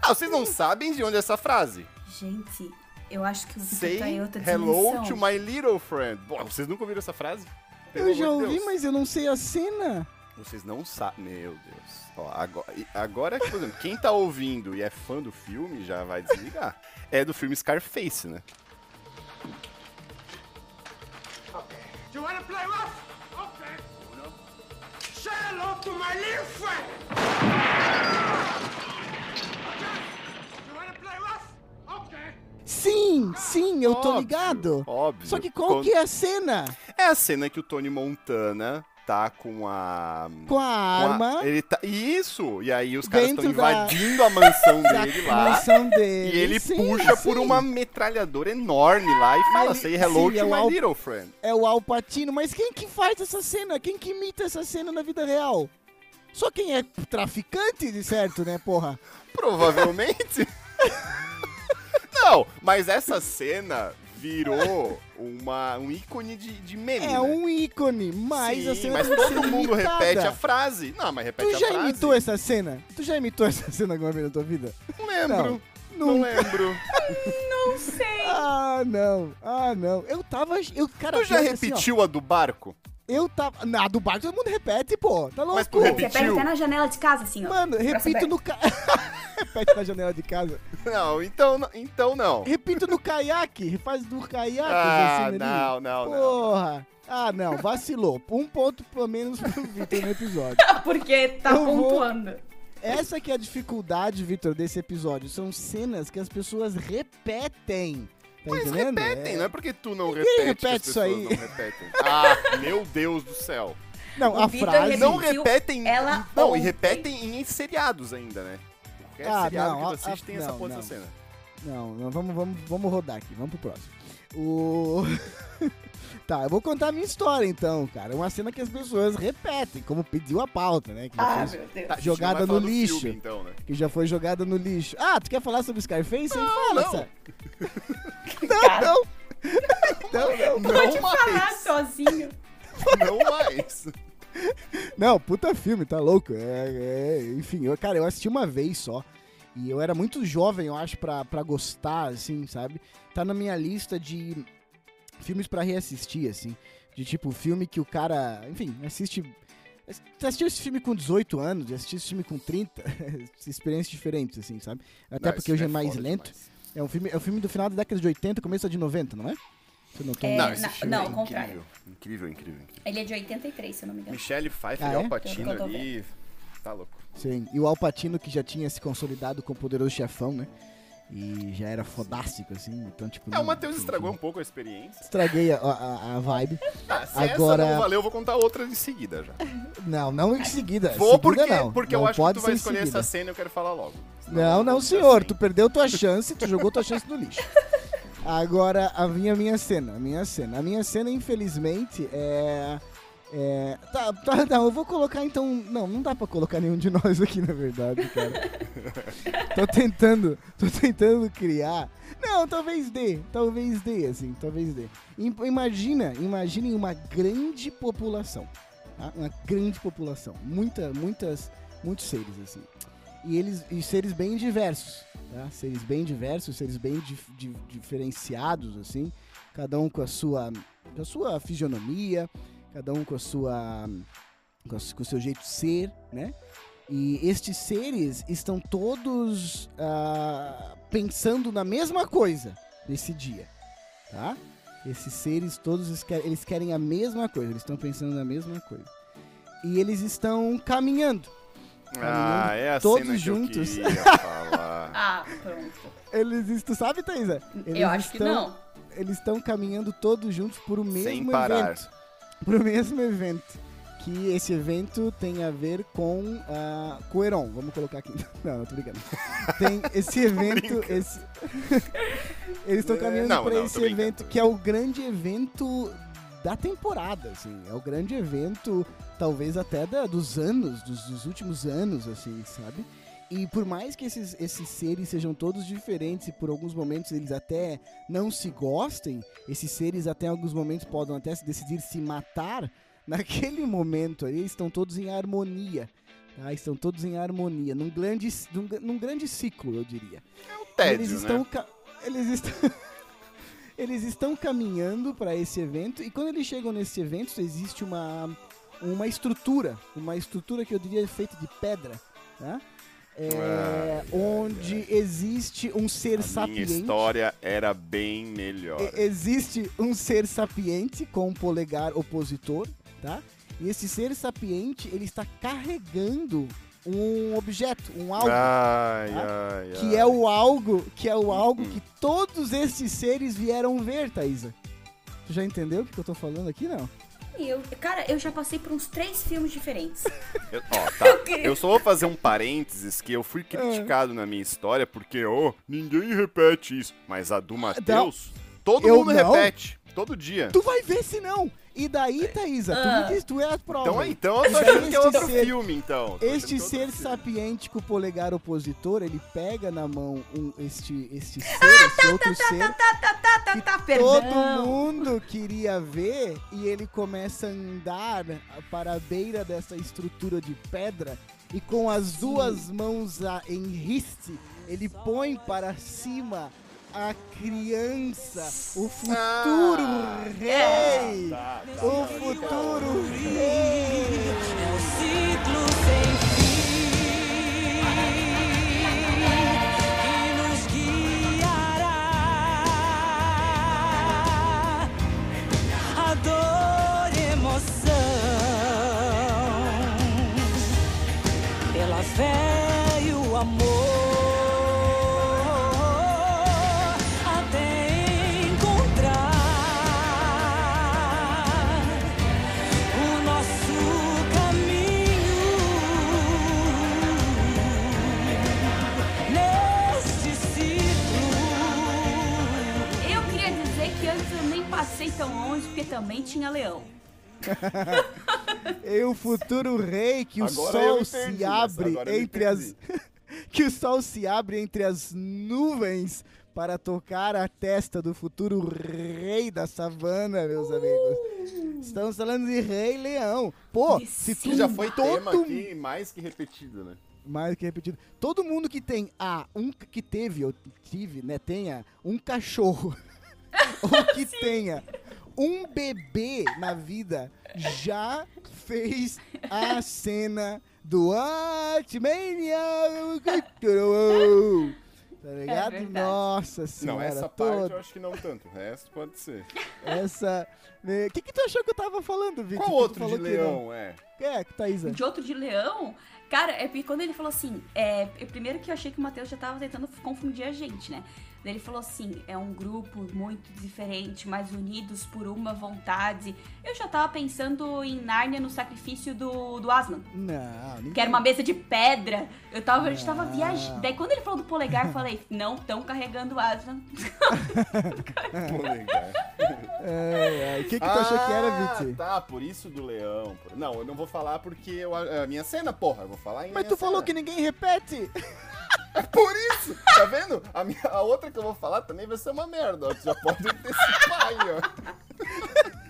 Speaker 3: Ah, vocês não sabem de onde é essa frase?
Speaker 2: Gente, eu acho que o Vitor
Speaker 3: Say
Speaker 2: tá em outra
Speaker 3: hello
Speaker 2: dimensão.
Speaker 3: to my little friend. Pô, vocês nunca ouviram essa frase? Pelo
Speaker 1: Eu já ouvi,
Speaker 3: Deus.
Speaker 1: mas eu não sei a cena.
Speaker 3: Vocês não sabem. Meu Deus. Ó, agora, e- agora, por exemplo, quem tá ouvindo e é fã do filme já vai desligar. É do filme Scarface, né?
Speaker 4: You wanna play rough? Okay. Say hello to my little friend. Okay. You wanna play rough? Okay.
Speaker 1: Sim, sim, eu tô
Speaker 3: Óbvio,
Speaker 1: ligado.
Speaker 3: Óbvio.
Speaker 1: Só que qual
Speaker 3: Quando-
Speaker 1: que é a cena?
Speaker 3: É a cena que o Tony Montana tá com a.
Speaker 1: Com a
Speaker 3: com a-
Speaker 1: arma
Speaker 3: ele tá, isso! E aí os caras estão
Speaker 1: Dentro da-
Speaker 3: invadindo a mansão <laughs> dele lá.
Speaker 1: mansão dele.
Speaker 3: E ele
Speaker 1: Sim,
Speaker 3: puxa por
Speaker 1: sim.
Speaker 3: uma metralhadora enorme lá e fala:
Speaker 1: ele-
Speaker 3: Say hello
Speaker 1: sim,
Speaker 3: to
Speaker 1: é
Speaker 3: my
Speaker 1: Al-
Speaker 3: little friend.
Speaker 1: É o Alpatino, mas quem que faz essa cena? Quem que imita essa cena na vida real? Só quem é traficante, de certo, né, porra?
Speaker 3: Provavelmente. <laughs> Não, mas essa cena virou uma, um ícone de, de meme.
Speaker 1: É
Speaker 3: né?
Speaker 1: um ícone, mas a
Speaker 3: Sim,
Speaker 1: cena
Speaker 3: mas
Speaker 1: que
Speaker 3: todo
Speaker 1: ser
Speaker 3: mundo
Speaker 1: imitada.
Speaker 3: repete a frase. Não, mas repete
Speaker 1: Tu
Speaker 3: a
Speaker 1: já
Speaker 3: frase.
Speaker 1: imitou essa cena? Tu já imitou essa cena alguma vez na tua vida?
Speaker 3: Não lembro. Não,
Speaker 1: Nunca.
Speaker 3: lembro. <laughs>
Speaker 2: Não sei.
Speaker 1: Ah, não. Ah, não. Eu tava. Eu, cara,
Speaker 3: Tu já
Speaker 1: assim,
Speaker 3: repetiu a do barco?
Speaker 1: Eu tava. Na do barco todo mundo repete, pô. Tá louco?
Speaker 3: Mas tu
Speaker 2: Você
Speaker 3: repetiu?
Speaker 2: pega até na janela de casa, assim, ó.
Speaker 1: Mano, repito no ca... <laughs> Repete na janela de casa.
Speaker 3: Não, então, então não.
Speaker 1: Repito no caiaque. Faz do caiaque.
Speaker 3: Ah,
Speaker 1: assim, ali.
Speaker 3: não, não, não.
Speaker 1: Porra. Ah, não. Vacilou. Um ponto pelo menos pro Vitor no episódio. <laughs>
Speaker 2: Porque tá
Speaker 1: Eu vou-
Speaker 2: pontuando.
Speaker 1: Essa que é a dificuldade, Vitor, desse episódio. São cenas que as pessoas repetem. Tá
Speaker 3: Mas
Speaker 1: entendendo?
Speaker 3: repetem,
Speaker 1: É-
Speaker 3: não é porque tu não
Speaker 1: Ninguém
Speaker 3: repete, que
Speaker 1: repete isso aí.
Speaker 3: não repetem. Ah, meu Deus do céu.
Speaker 1: Não,
Speaker 2: O
Speaker 1: a
Speaker 2: Vitor
Speaker 1: frase.
Speaker 2: repetiu
Speaker 3: Não repetem.
Speaker 2: ela
Speaker 3: não,
Speaker 2: ontem.
Speaker 3: e repetem em seriados ainda, né? Qualquer
Speaker 1: Ah,
Speaker 3: seriado
Speaker 1: não,
Speaker 3: que
Speaker 1: a-
Speaker 3: tu assiste
Speaker 1: a-
Speaker 3: tem essa
Speaker 1: não,
Speaker 3: porra
Speaker 1: não.
Speaker 3: dessa cena.
Speaker 1: Não, não, vamos, vamos, vamos rodar aqui, vamos pro próximo. O. <laughs> tá, eu vou contar a minha história então, cara. É uma cena que as pessoas repetem, como pediu a pauta, né? Que
Speaker 2: Ah, meu Deus.
Speaker 3: Tá,
Speaker 1: Jogada
Speaker 3: não
Speaker 1: no lixo.
Speaker 3: filme, então, né?
Speaker 1: que já foi jogada no lixo. Ah, tu quer falar sobre Scarface? Aí fala,
Speaker 3: não.
Speaker 1: Sá. <laughs>
Speaker 2: Cara,
Speaker 1: Não, <laughs> não, não.
Speaker 2: Pode
Speaker 3: Não
Speaker 2: falar
Speaker 3: mais.
Speaker 2: sozinho.
Speaker 3: Não mais.
Speaker 1: Não, puta filme, tá louco? É, é, enfim, eu, cara, eu assisti uma vez só. E eu era muito jovem, eu acho, pra, pra gostar, assim, sabe? Tá na minha lista de filmes pra reassistir, assim. De tipo, filme que o cara, enfim, assiste. Você assistiu esse filme com 18 anos, assistiu esse filme com 30, <laughs> experiências diferentes, assim, sabe? Até
Speaker 3: Não,
Speaker 1: porque hoje é
Speaker 3: filme
Speaker 1: mais lento.
Speaker 3: demais.
Speaker 1: É um filme, é um filme do final da década de 80, começo de 90, não é? Se eu não tô
Speaker 2: É.
Speaker 3: Não, esse
Speaker 2: na-
Speaker 3: filme
Speaker 2: não,
Speaker 3: é
Speaker 2: ao contrário.
Speaker 3: incrível. Incrível, incrível, incrível.
Speaker 2: Ele é de 83, se eu não me engano.
Speaker 3: Michelle Pfeiffer
Speaker 1: Ah,
Speaker 3: e
Speaker 1: é?
Speaker 3: Al Pacino ali. Tá louco.
Speaker 1: Sim, e o Alpatino que já tinha se consolidado com o poderoso chefão, né? E já era fodástico, assim, então, tipo...
Speaker 3: É, o Matheus estragou um pouco a experiência.
Speaker 1: Estraguei a, a, a vibe.
Speaker 3: Ah, se
Speaker 1: Agora-
Speaker 3: essa não valeu, eu vou contar outra em seguida já.
Speaker 1: Não, não em seguida.
Speaker 3: Vou
Speaker 1: seguida
Speaker 3: porque,
Speaker 1: não.
Speaker 3: porque
Speaker 1: não
Speaker 3: eu acho que tu vai escolher essa cena e eu quero falar logo. Senão
Speaker 1: Não, não, senhor.
Speaker 3: assim.
Speaker 1: Tu perdeu tua chance, tu jogou tua chance no lixo. Agora, a minha, minha cena, a minha cena. A minha cena, infelizmente, é... É, tá, tá, não, eu vou colocar então. Não, não dá pra colocar nenhum de <laughs> nós aqui, na verdade, cara. <laughs> tô tentando, tô tentando criar. Não, talvez dê, talvez dê, assim, talvez dê. Im- Imagina, imaginem uma grande população, tá? uma grande população, muita, muitas, muitos seres assim. E eles, e seres bem diversos, tá? Seres bem diversos, seres bem dif- di- diferenciados, assim, cada um com a sua, com a sua fisionomia, cada um com a sua com, a su- com o seu jeito de ser, né? E estes seres estão todos ah, pensando na mesma coisa nesse dia, tá? Esses seres todos eles querem, eles querem a mesma coisa, eles estão pensando na mesma coisa. E eles estão caminhando.
Speaker 3: Ah, é a
Speaker 1: Todos
Speaker 3: cena
Speaker 1: juntos.
Speaker 3: que eu queria <laughs> falar.
Speaker 2: Ah, pronto.
Speaker 1: Eles, tu sabe, Thaisa? Eles
Speaker 2: eu acho que
Speaker 1: estão-
Speaker 2: não.
Speaker 1: Eles estão caminhando todos juntos por o mesmo
Speaker 3: Sem parar.
Speaker 1: evento. Pro mesmo evento. Que esse evento tem a ver com o Heron. Vamos colocar aqui. <laughs> Não, não tô brincando. Tem <laughs> esse evento. esse... <laughs> Eles estão
Speaker 3: É,
Speaker 1: caminhando
Speaker 3: tô
Speaker 1: esse evento que é o grande evento da temporada, assim. É o grande evento, talvez até da, dos anos, dos, dos últimos anos, assim, sabe? E por mais que esses, esses seres sejam todos diferentes e por alguns momentos eles até não se gostem, esses seres até em alguns momentos podem até se decidir se matar, <laughs> naquele momento aí eles estão todos em harmonia. Tá? Estão todos em harmonia, num grande, num, num grande ciclo, eu diria.
Speaker 3: Tédio,
Speaker 1: eles estão
Speaker 3: né?
Speaker 1: eles <laughs> estão eles estão caminhando para esse evento e quando eles chegam nesse evento existe uma uma estrutura, uma estrutura que eu diria feita de pedra, tá? É, onde existe um ser
Speaker 3: A minha
Speaker 1: sapiente.
Speaker 3: história era bem melhor.
Speaker 1: Existe um ser sapiente com um polegar opositor, tá? E esse ser sapiente, ele está carregando um objeto, um algo,
Speaker 3: Ai,
Speaker 1: tá?
Speaker 3: ai,
Speaker 1: que
Speaker 3: ai.
Speaker 1: é o algo, que é o algo
Speaker 3: Hum.
Speaker 1: que todos esses seres vieram ver, Thaisa. Tu já entendeu o que eu tô falando aqui, não?
Speaker 2: E eu, cara, eu já passei por uns três filmes diferentes. <laughs>
Speaker 3: Eu, ó, tá. Eu só vou fazer um parênteses que eu fui criticado na minha história porque, ô, ninguém repete isso. Mas a do Matheus, todo
Speaker 1: eu
Speaker 3: mundo
Speaker 1: não.
Speaker 3: repete. Todo dia.
Speaker 1: Tu vai ver se não! E daí, Thaisa, tu
Speaker 2: Ah.
Speaker 1: me diz, tu é a prova.
Speaker 3: Então, então eu tô achando que é
Speaker 1: este
Speaker 3: outro
Speaker 1: ser-
Speaker 3: filme, então. Tô
Speaker 1: Este
Speaker 3: que é
Speaker 1: ser sapiente com o polegar opositor, ele pega na mão um, este, este ser,
Speaker 2: Ah,
Speaker 1: esse outro ser,
Speaker 2: Tá, tá, tá, tá,
Speaker 1: que
Speaker 2: tá,
Speaker 1: todo
Speaker 2: perdão.
Speaker 1: mundo queria ver, e ele começa a andar para a beira dessa estrutura de pedra, e com as duas mãos a- em riste, ele põe para cima a criança, o futuro ah, rei,
Speaker 3: tá, tá,
Speaker 1: o
Speaker 3: tá,
Speaker 1: futuro rei.
Speaker 5: É um ciclo sem fim
Speaker 2: que nos guiará a dor. Tinha leão. <laughs>
Speaker 1: E o futuro rei que o
Speaker 3: Agora eu
Speaker 1: sol
Speaker 3: entendi,
Speaker 1: se abre entre as <laughs> que o sol se abre entre as nuvens para tocar a testa do futuro rei da savana, meus amigos. Estamos falando de Rei Leão. Pô, se tu.
Speaker 3: Já foi tema
Speaker 1: todo
Speaker 3: aqui, mais que repetido, né?
Speaker 1: mais que repetido. Todo mundo que tem a um que teve ou tive, né, tenha um cachorro <laughs> ou que tenha um bebê na vida já fez a cena do Artmania. Tá ligado?
Speaker 2: verdade.
Speaker 1: Nossa senhora.
Speaker 3: Não, essa
Speaker 1: toda
Speaker 3: parte eu acho que não tanto. O resto pode ser.
Speaker 1: essa. O que, que tu achou que eu tava falando, Vitor?
Speaker 3: Qual
Speaker 1: Que
Speaker 3: outro de leão é?
Speaker 1: não? É, que Thaísa.
Speaker 2: De outro de leão, cara, é porque quando ele falou assim, é, é, primeiro que eu achei que o Matheus já tava tentando confundir a gente, né? Ele falou assim, é um grupo muito diferente, mas unidos por uma vontade. Eu já tava pensando em Nárnia no sacrifício do, do Aslan.
Speaker 1: Não, ninguém.
Speaker 2: Que era uma mesa de pedra. Eu tava, eu já tava viajando. Daí quando ele falou do polegar, eu falei, não, tão carregando o Aslan. <laughs>
Speaker 3: Polegar.
Speaker 1: É, é. O que, que tu achou que era,
Speaker 3: Ah,
Speaker 1: Vitor?
Speaker 3: Tá, por isso do leão. Por- Não, eu não vou falar porque eu, a a minha cena, porra, eu vou falar em
Speaker 1: Mas
Speaker 3: minha
Speaker 1: tu falou
Speaker 3: cena.
Speaker 1: que ninguém repete.
Speaker 3: É <laughs> por isso, tá vendo? A, minha, a outra que eu vou falar também vai ser uma merda, ó. Tu já pode antecipar aí, ó. <laughs>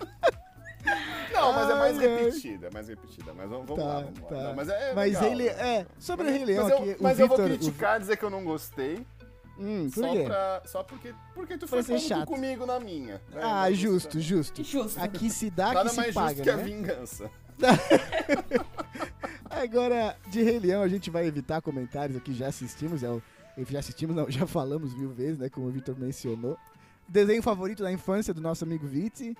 Speaker 3: Não, mas é mais
Speaker 1: Ai,
Speaker 3: repetida, é mais repetida. Mas vamos, vamos
Speaker 1: Tá,
Speaker 3: lá, vamos lá.
Speaker 1: tá.
Speaker 3: Não, mas é
Speaker 1: Mas
Speaker 3: legal,
Speaker 1: ele.
Speaker 3: né?
Speaker 1: É, sobre
Speaker 3: Mas-
Speaker 1: o Rei Leão
Speaker 3: mas eu,
Speaker 1: aqui.
Speaker 3: mas
Speaker 1: o
Speaker 3: eu vou criticar, dizer que eu não gostei,
Speaker 1: o- Hum, por
Speaker 3: só,
Speaker 1: quê?
Speaker 3: pra, só porque, porque tu foi
Speaker 1: chato.
Speaker 3: comigo na minha. né?
Speaker 1: Ah,
Speaker 3: Não
Speaker 1: justo,
Speaker 3: custa-
Speaker 1: justo.
Speaker 2: Justo.
Speaker 1: Aqui se dá,
Speaker 3: Nada
Speaker 1: aqui se
Speaker 3: mais
Speaker 1: paga,
Speaker 3: justo que a
Speaker 1: né?
Speaker 3: vingança. <laughs>
Speaker 1: Agora, de Rei Leão, a gente vai evitar comentários aqui, já assistimos, é o, já assistimos, não, <laughs> já falamos mil vezes, né, como o Vitor mencionou. Desenho favorito da infância do nosso amigo Viti.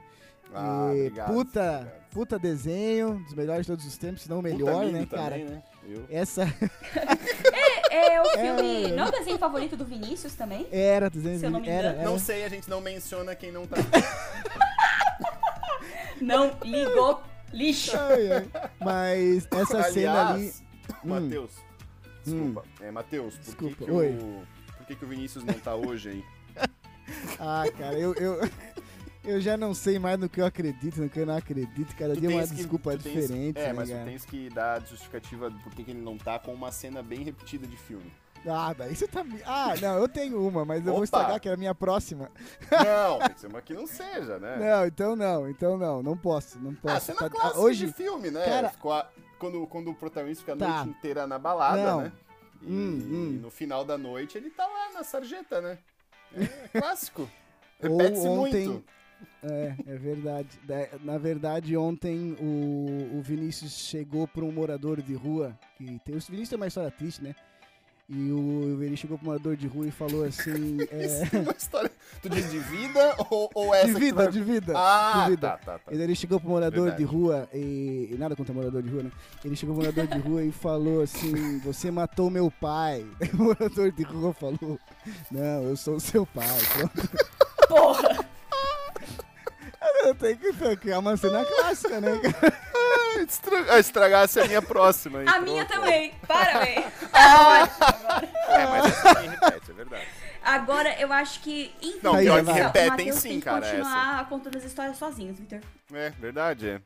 Speaker 3: Ah,
Speaker 1: E
Speaker 3: obrigado,
Speaker 1: puta,
Speaker 3: obrigado.
Speaker 1: puta desenho, dos melhores de todos os tempos, se não o melhor, né, cara?
Speaker 3: também, né? Eu.
Speaker 1: Essa
Speaker 2: É o <laughs> filme.
Speaker 1: É.
Speaker 2: Não é o desenho favorito do Vinícius também?
Speaker 1: era desenho,
Speaker 2: Se eu não me
Speaker 1: era,
Speaker 2: engano.
Speaker 1: era.
Speaker 3: Não sei, a gente não menciona quem não tá. <laughs>
Speaker 2: Não ligou lixo.
Speaker 1: Ai, ai. Mas <laughs> essa cena ali.
Speaker 3: Aliás, Matheus, desculpa. É, Matheus, por
Speaker 1: Desculpa,
Speaker 3: que, que o. Por que, que o Vinícius não tá hoje aí? <laughs>
Speaker 1: Ah, cara, eu, eu, eu já não sei mais no que eu acredito, no que eu não acredito. Cada
Speaker 3: Tu
Speaker 1: dia uma
Speaker 3: que-
Speaker 1: desculpa
Speaker 3: tu tens-
Speaker 1: diferente.
Speaker 3: É,
Speaker 1: né,
Speaker 3: mas tu
Speaker 1: cara?
Speaker 3: tens que dar a justificativa do porquê que ele não tá com uma cena bem repetida de filme.
Speaker 1: Ah, daí você tá. Ah, não, eu tenho uma, mas eu vou
Speaker 3: Opa!
Speaker 1: estragar que era a minha próxima.
Speaker 3: Não, tem que ser uma que não seja, né?
Speaker 1: Não, então não, então não, não posso, não posso.
Speaker 3: ah, cena
Speaker 1: Tá-
Speaker 3: clássica
Speaker 1: hoje,
Speaker 3: de filme, né?
Speaker 1: cara-
Speaker 3: quando, quando o protagonista fica a
Speaker 1: Tá.
Speaker 3: noite inteira na balada,
Speaker 1: Não.
Speaker 3: né? E,
Speaker 1: Hum, hum.
Speaker 3: no final da noite ele tá lá na sarjeta, né? É clássico. <laughs> Repete-se
Speaker 1: ontem-
Speaker 3: muito.
Speaker 1: É, é verdade. Da- Na verdade, ontem o, o Vinícius chegou para um morador de rua. Que tem, o Vinícius tem uma história triste, né? E o, ele chegou para um morador de rua e falou assim. é, <laughs>
Speaker 3: Isso é uma história. Tu diz de vida ou, ou <laughs> essa
Speaker 1: de vida,
Speaker 3: vai...
Speaker 1: de vida.
Speaker 3: Ah,
Speaker 1: de vida.
Speaker 3: tá, tá, tá.
Speaker 1: E ele chegou pro morador
Speaker 3: Verdade.
Speaker 1: de rua e, e nada contra morador de rua, né? Ele chegou pro morador de rua e falou assim: Você matou meu pai. <laughs> O morador de rua falou: Não, eu sou o seu pai. Pronto.
Speaker 2: Porra!
Speaker 1: Tenho que criar uma cena clássica, né, cara?
Speaker 3: Ah, estra- ah, estragasse a minha próxima. aí,
Speaker 2: A minha
Speaker 3: pronto.
Speaker 2: também. Parabéns.
Speaker 3: É, mas essa também repete, é verdade.
Speaker 2: Agora, eu acho que.
Speaker 3: Não, pior que repetem sim,
Speaker 2: tem que
Speaker 3: cara,
Speaker 2: continuar contando as histórias sozinhos, Victor.
Speaker 3: É, verdade, é.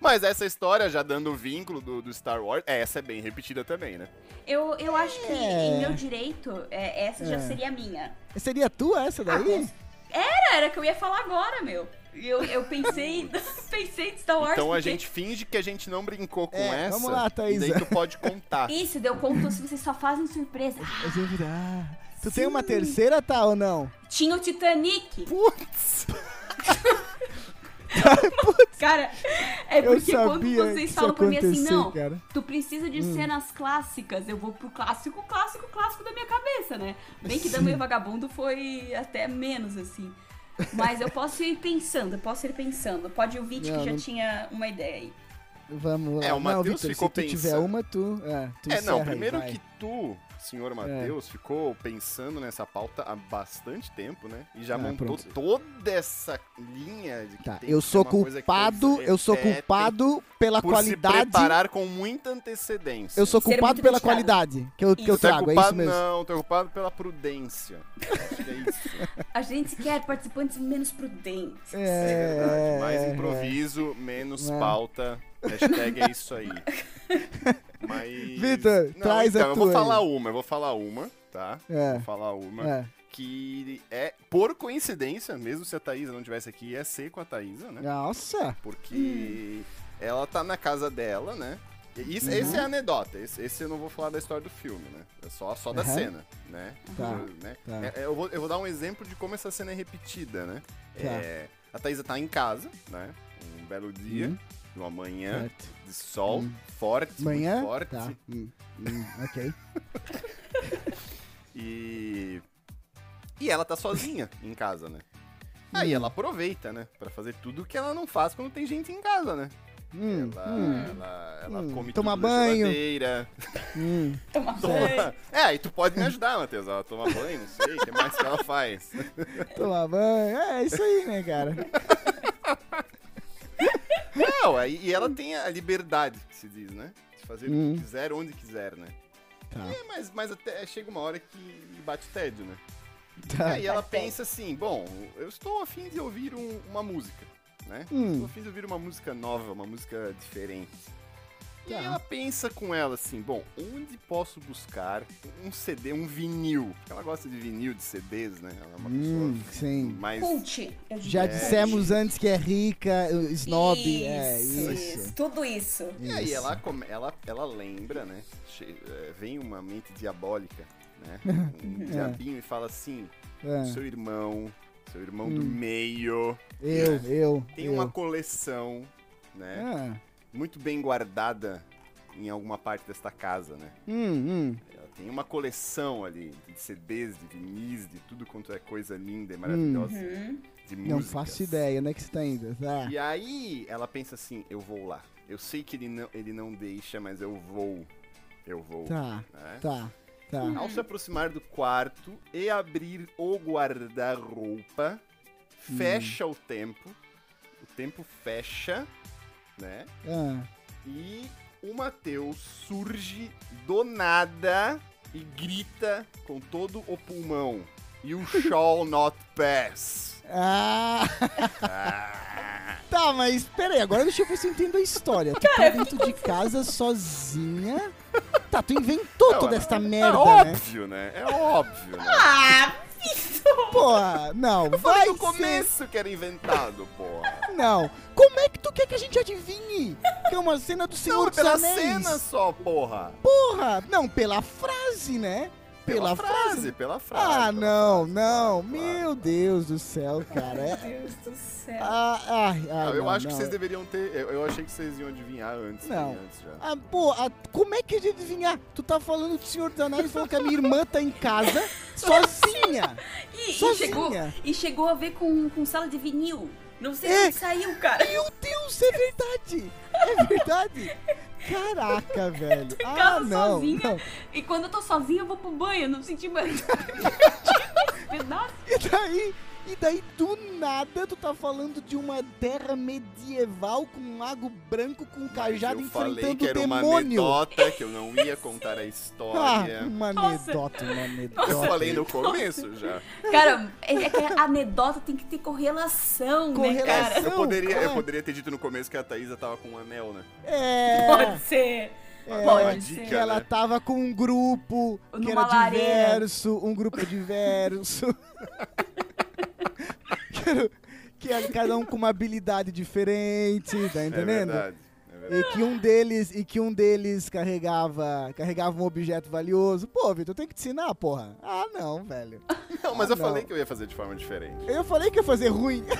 Speaker 3: Mas essa história, já dando o vínculo do, do Star Wars, é, essa é bem repetida também, né?
Speaker 2: Eu, eu acho que,
Speaker 1: É.
Speaker 2: em meu direito, é, essa já
Speaker 1: É.
Speaker 2: seria a minha.
Speaker 1: Seria tua essa daí?
Speaker 2: Era, era que eu ia falar agora, meu. Eu, eu pensei, <laughs> <laughs> pensei em Star Wars.
Speaker 3: Então a
Speaker 2: porque-
Speaker 3: gente finge que a gente não brincou com
Speaker 1: É,
Speaker 3: essa.
Speaker 1: vamos lá,
Speaker 3: E
Speaker 1: Thaísa.
Speaker 3: daí tu pode contar. <laughs>
Speaker 2: Isso, deu conto se vocês só fazem surpresa.
Speaker 1: Eu sempre- ah, tu tem uma terceira, tá ou não?
Speaker 2: tinha o Titanic.
Speaker 3: Putz!
Speaker 2: Cara, é
Speaker 1: Eu
Speaker 2: porque quando
Speaker 1: sabia que
Speaker 2: vocês
Speaker 1: isso
Speaker 2: falam pra mim assim, não,
Speaker 1: cara. Hum.
Speaker 2: tu precisa de cenas clássicas, eu vou pro clássico, clássico, clássico da minha cabeça, né? Bem que Dama e Vagabundo foi até menos, assim. Mas eu posso ir pensando, eu posso ir pensando. Pode o Vit
Speaker 1: Não,
Speaker 2: que já
Speaker 1: não-
Speaker 2: tinha uma ideia aí.
Speaker 1: Vamos lá.
Speaker 3: É, o Matheus ficou
Speaker 1: se tu tiver
Speaker 3: pensando.
Speaker 1: uma, tu. É, tu
Speaker 3: É, não,
Speaker 1: aí,
Speaker 3: primeiro.
Speaker 1: É.
Speaker 3: que tu, senhor Matheus, ficou pensando nessa pauta há bastante tempo, né? E já
Speaker 1: Ah,
Speaker 3: montou
Speaker 1: pronto.
Speaker 3: toda essa linha de que
Speaker 1: Tá,
Speaker 3: tem
Speaker 1: eu sou
Speaker 3: uma coisa que
Speaker 1: culpado, eu sou culpado pela
Speaker 3: por
Speaker 1: qualidade.
Speaker 3: se preparar com muita antecedência.
Speaker 1: Eu sou culpado pela
Speaker 2: dedicado.
Speaker 1: qualidade que eu, que eu
Speaker 2: Isso.
Speaker 3: Tu é
Speaker 1: trago, é
Speaker 3: culpado,
Speaker 1: isso mesmo.
Speaker 3: não, é culpado pela prudência. Acho que é isso. <laughs>
Speaker 2: A gente quer participantes menos prudentes.
Speaker 3: É verdade. Mais
Speaker 1: é,
Speaker 3: improviso, menos
Speaker 1: É.
Speaker 3: pauta. Hashtag é isso aí. <laughs> Mas.
Speaker 1: Vitor, traz a
Speaker 3: então, Eu vou
Speaker 1: tua
Speaker 3: falar uma, eu vou falar uma, tá?
Speaker 1: É.
Speaker 3: Vou falar uma.
Speaker 1: É.
Speaker 3: Que é, por coincidência, mesmo se a Thaísa não tivesse aqui, ia ser com a Thaísa, né?
Speaker 1: Nossa.
Speaker 3: Porque ela tá na casa dela, né? Isso, Esse é a anedota, esse, esse eu não vou falar da história do filme, né? É só, só da
Speaker 1: Aham.
Speaker 3: cena, né?
Speaker 1: Tá,
Speaker 3: Eu- né?
Speaker 1: tá.
Speaker 3: É- é, eu, vou, eu vou dar um exemplo de como essa cena é repetida, né?
Speaker 1: Tá.
Speaker 3: É, a Thaísa tá em casa, né? Um belo dia,
Speaker 1: Hum.
Speaker 3: Uma manhã
Speaker 1: Certo.
Speaker 3: de sol
Speaker 1: Hum.
Speaker 3: forte,
Speaker 1: Manhã?
Speaker 3: muito forte.
Speaker 1: Tá. Hum, hum, ok. <laughs>
Speaker 3: E. E ela tá sozinha em casa, né? Aí
Speaker 1: Hum.
Speaker 3: ela aproveita, né? Pra fazer tudo que ela não faz quando tem gente em casa, né?
Speaker 1: Hum,
Speaker 3: Ela,
Speaker 1: hum,
Speaker 3: ela, ela
Speaker 1: Hum.
Speaker 3: come
Speaker 1: Toma
Speaker 3: tudo na
Speaker 1: banho.
Speaker 3: geladeira.
Speaker 1: hum. <laughs>
Speaker 2: Toma
Speaker 3: Toma-
Speaker 2: banho.
Speaker 3: É, aí tu pode me ajudar, Matheus. Ela toma banho, não sei, o que mais que ela faz?
Speaker 1: Tomar banho. É isso aí, né, cara? <laughs>
Speaker 3: Não, aí e ela tem a liberdade, que se diz, né? De fazer
Speaker 1: Hum.
Speaker 3: o que quiser, onde quiser, né?
Speaker 1: Tá.
Speaker 3: É, mas, mas até chega uma hora que bate tédio, né? E
Speaker 1: Tá.
Speaker 3: aí ela
Speaker 2: Bate tédio.
Speaker 3: pensa assim, bom, eu estou afim de ouvir um- uma música, né?
Speaker 1: Hum.
Speaker 3: Estou afim de ouvir uma música nova, uma música diferente. E
Speaker 1: Tá.
Speaker 3: ela pensa com ela assim, bom, onde posso buscar um CD, um vinil? Porque ela gosta de vinil, de CDs, né? Ela é uma
Speaker 1: Hum,
Speaker 3: pessoa
Speaker 1: sim.
Speaker 3: mais...
Speaker 2: Cult.
Speaker 1: Já
Speaker 3: É.
Speaker 1: dissemos antes que é rica, snob. é
Speaker 2: Isso,
Speaker 1: isso.
Speaker 2: Tudo isso.
Speaker 3: E aí
Speaker 1: Isso.
Speaker 3: ela, come- ela, ela lembra, né? che- eh, vem uma mente diabólica, né? <laughs> Um diabinho e fala assim,
Speaker 1: É.
Speaker 3: seu irmão, seu irmão do
Speaker 1: Hum.
Speaker 3: meio,
Speaker 1: Eu, eu.
Speaker 3: tem
Speaker 1: eu.
Speaker 3: uma coleção, né?
Speaker 1: Ah.
Speaker 3: Muito bem guardada em alguma parte desta casa, né?
Speaker 1: Hum, hum.
Speaker 3: Ela tem uma coleção ali de CDs, de vinis, de tudo quanto é coisa linda e maravilhosa
Speaker 2: Uhum.
Speaker 3: de
Speaker 1: Não
Speaker 3: músicas.
Speaker 1: faço ideia, onde é que você tá indo? Tá.
Speaker 3: E aí ela pensa assim, eu vou lá. Eu sei que ele não, ele não deixa, mas eu vou. Eu vou.
Speaker 1: Tá,
Speaker 3: né?
Speaker 1: tá, tá.
Speaker 3: Ao se aproximar do quarto e abrir o guarda-roupa, fecha o tempo. O tempo fecha, né?
Speaker 1: Ah.
Speaker 3: E o Matheus surge do nada e grita com todo o pulmão. You shall not pass.
Speaker 1: Ah,
Speaker 3: Ah,
Speaker 1: tá, mas peraí, agora deixa eu ver se eu entendo a história. Tu tá dentro de casa sozinha. Tá, tu inventou
Speaker 3: Não,
Speaker 1: toda
Speaker 3: é-
Speaker 1: esta
Speaker 3: é
Speaker 1: merda, né?
Speaker 3: óbvio, né? É óbvio, né?
Speaker 2: Ah!
Speaker 1: Porra, não,
Speaker 3: Eu falei
Speaker 1: vai
Speaker 3: no
Speaker 1: ser-
Speaker 3: começo que era inventado, porra.
Speaker 1: Não. Como é que tu quer que a gente adivinhe? Que é uma cena do Senhor
Speaker 3: Não,
Speaker 1: dos
Speaker 3: pela
Speaker 1: Anéis.
Speaker 3: cena só, porra.
Speaker 1: Porra, não, pela frase, né?
Speaker 3: Pela,
Speaker 1: Pela
Speaker 3: frase, pela frase.
Speaker 1: Ah,
Speaker 3: pela
Speaker 1: não,
Speaker 3: frase,
Speaker 1: não.
Speaker 3: claro,
Speaker 1: Meu
Speaker 3: claro.
Speaker 1: Deus do céu, cara. É- <laughs>
Speaker 2: Meu Deus do céu.
Speaker 1: Ah, ai, ai,
Speaker 3: Não, eu
Speaker 1: não,
Speaker 3: acho que
Speaker 1: não.
Speaker 3: vocês deveriam ter. Eu, eu achei que vocês iam adivinhar antes.
Speaker 1: Não.
Speaker 3: Antes já.
Speaker 1: Ah, pô, ah, como é que a gente adivinhar? Tu tá falando do Senhor dos Anéis falando que a minha irmã tá em casa <laughs> sozinha.
Speaker 2: E, e
Speaker 1: sozinha.
Speaker 2: chegou, e chegou a ver com, com sala de vinil. Não sei
Speaker 1: É.
Speaker 2: onde saiu, cara.
Speaker 1: Meu Deus, é verdade. É verdade. <laughs> Caraca, <laughs> velho. Ah,
Speaker 2: casa
Speaker 1: não,
Speaker 2: sozinha.
Speaker 1: não.
Speaker 2: E quando eu tô sozinha, eu vou pro banho. Eu não senti mais. <laughs> Pedaço.
Speaker 1: E daí, e daí do nada tu tá falando de uma terra medieval com um lago branco com um cajado
Speaker 3: eu falei
Speaker 1: enfrentando
Speaker 3: que era uma anedota, que eu não ia contar a
Speaker 1: Ah,
Speaker 3: história.
Speaker 1: uma
Speaker 2: Nossa.
Speaker 1: anedota, uma anedota.
Speaker 3: eu falei no começo já.
Speaker 2: Cara, é, é que a anedota tem que ter correlação, né, cara?
Speaker 1: Correlação.
Speaker 3: Eu poderia, eu
Speaker 1: é.
Speaker 3: poderia ter dito no começo que a Thaísa tava com um anel, né?
Speaker 1: É.
Speaker 2: Pode ser.
Speaker 1: É,
Speaker 2: Pode
Speaker 3: dica,
Speaker 2: ser.
Speaker 1: que ela
Speaker 3: né?
Speaker 1: tava com um grupo que
Speaker 2: Numa
Speaker 1: era
Speaker 2: lareira.
Speaker 1: diverso, um grupo diverso. <laughs> <laughs> que, era, que era cada um com uma habilidade diferente, tá
Speaker 3: É
Speaker 1: entendendo?
Speaker 3: É verdade.
Speaker 1: e que um deles e que um deles carregava carregava um objeto valioso. Pô, Vitor, tem que te ensinar, porra. Ah, não, velho. <laughs>
Speaker 3: Não, mas
Speaker 1: Ah,
Speaker 3: eu falei
Speaker 1: não.
Speaker 3: que eu ia fazer de forma diferente.
Speaker 1: Eu falei que ia fazer ruim. <laughs>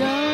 Speaker 1: done.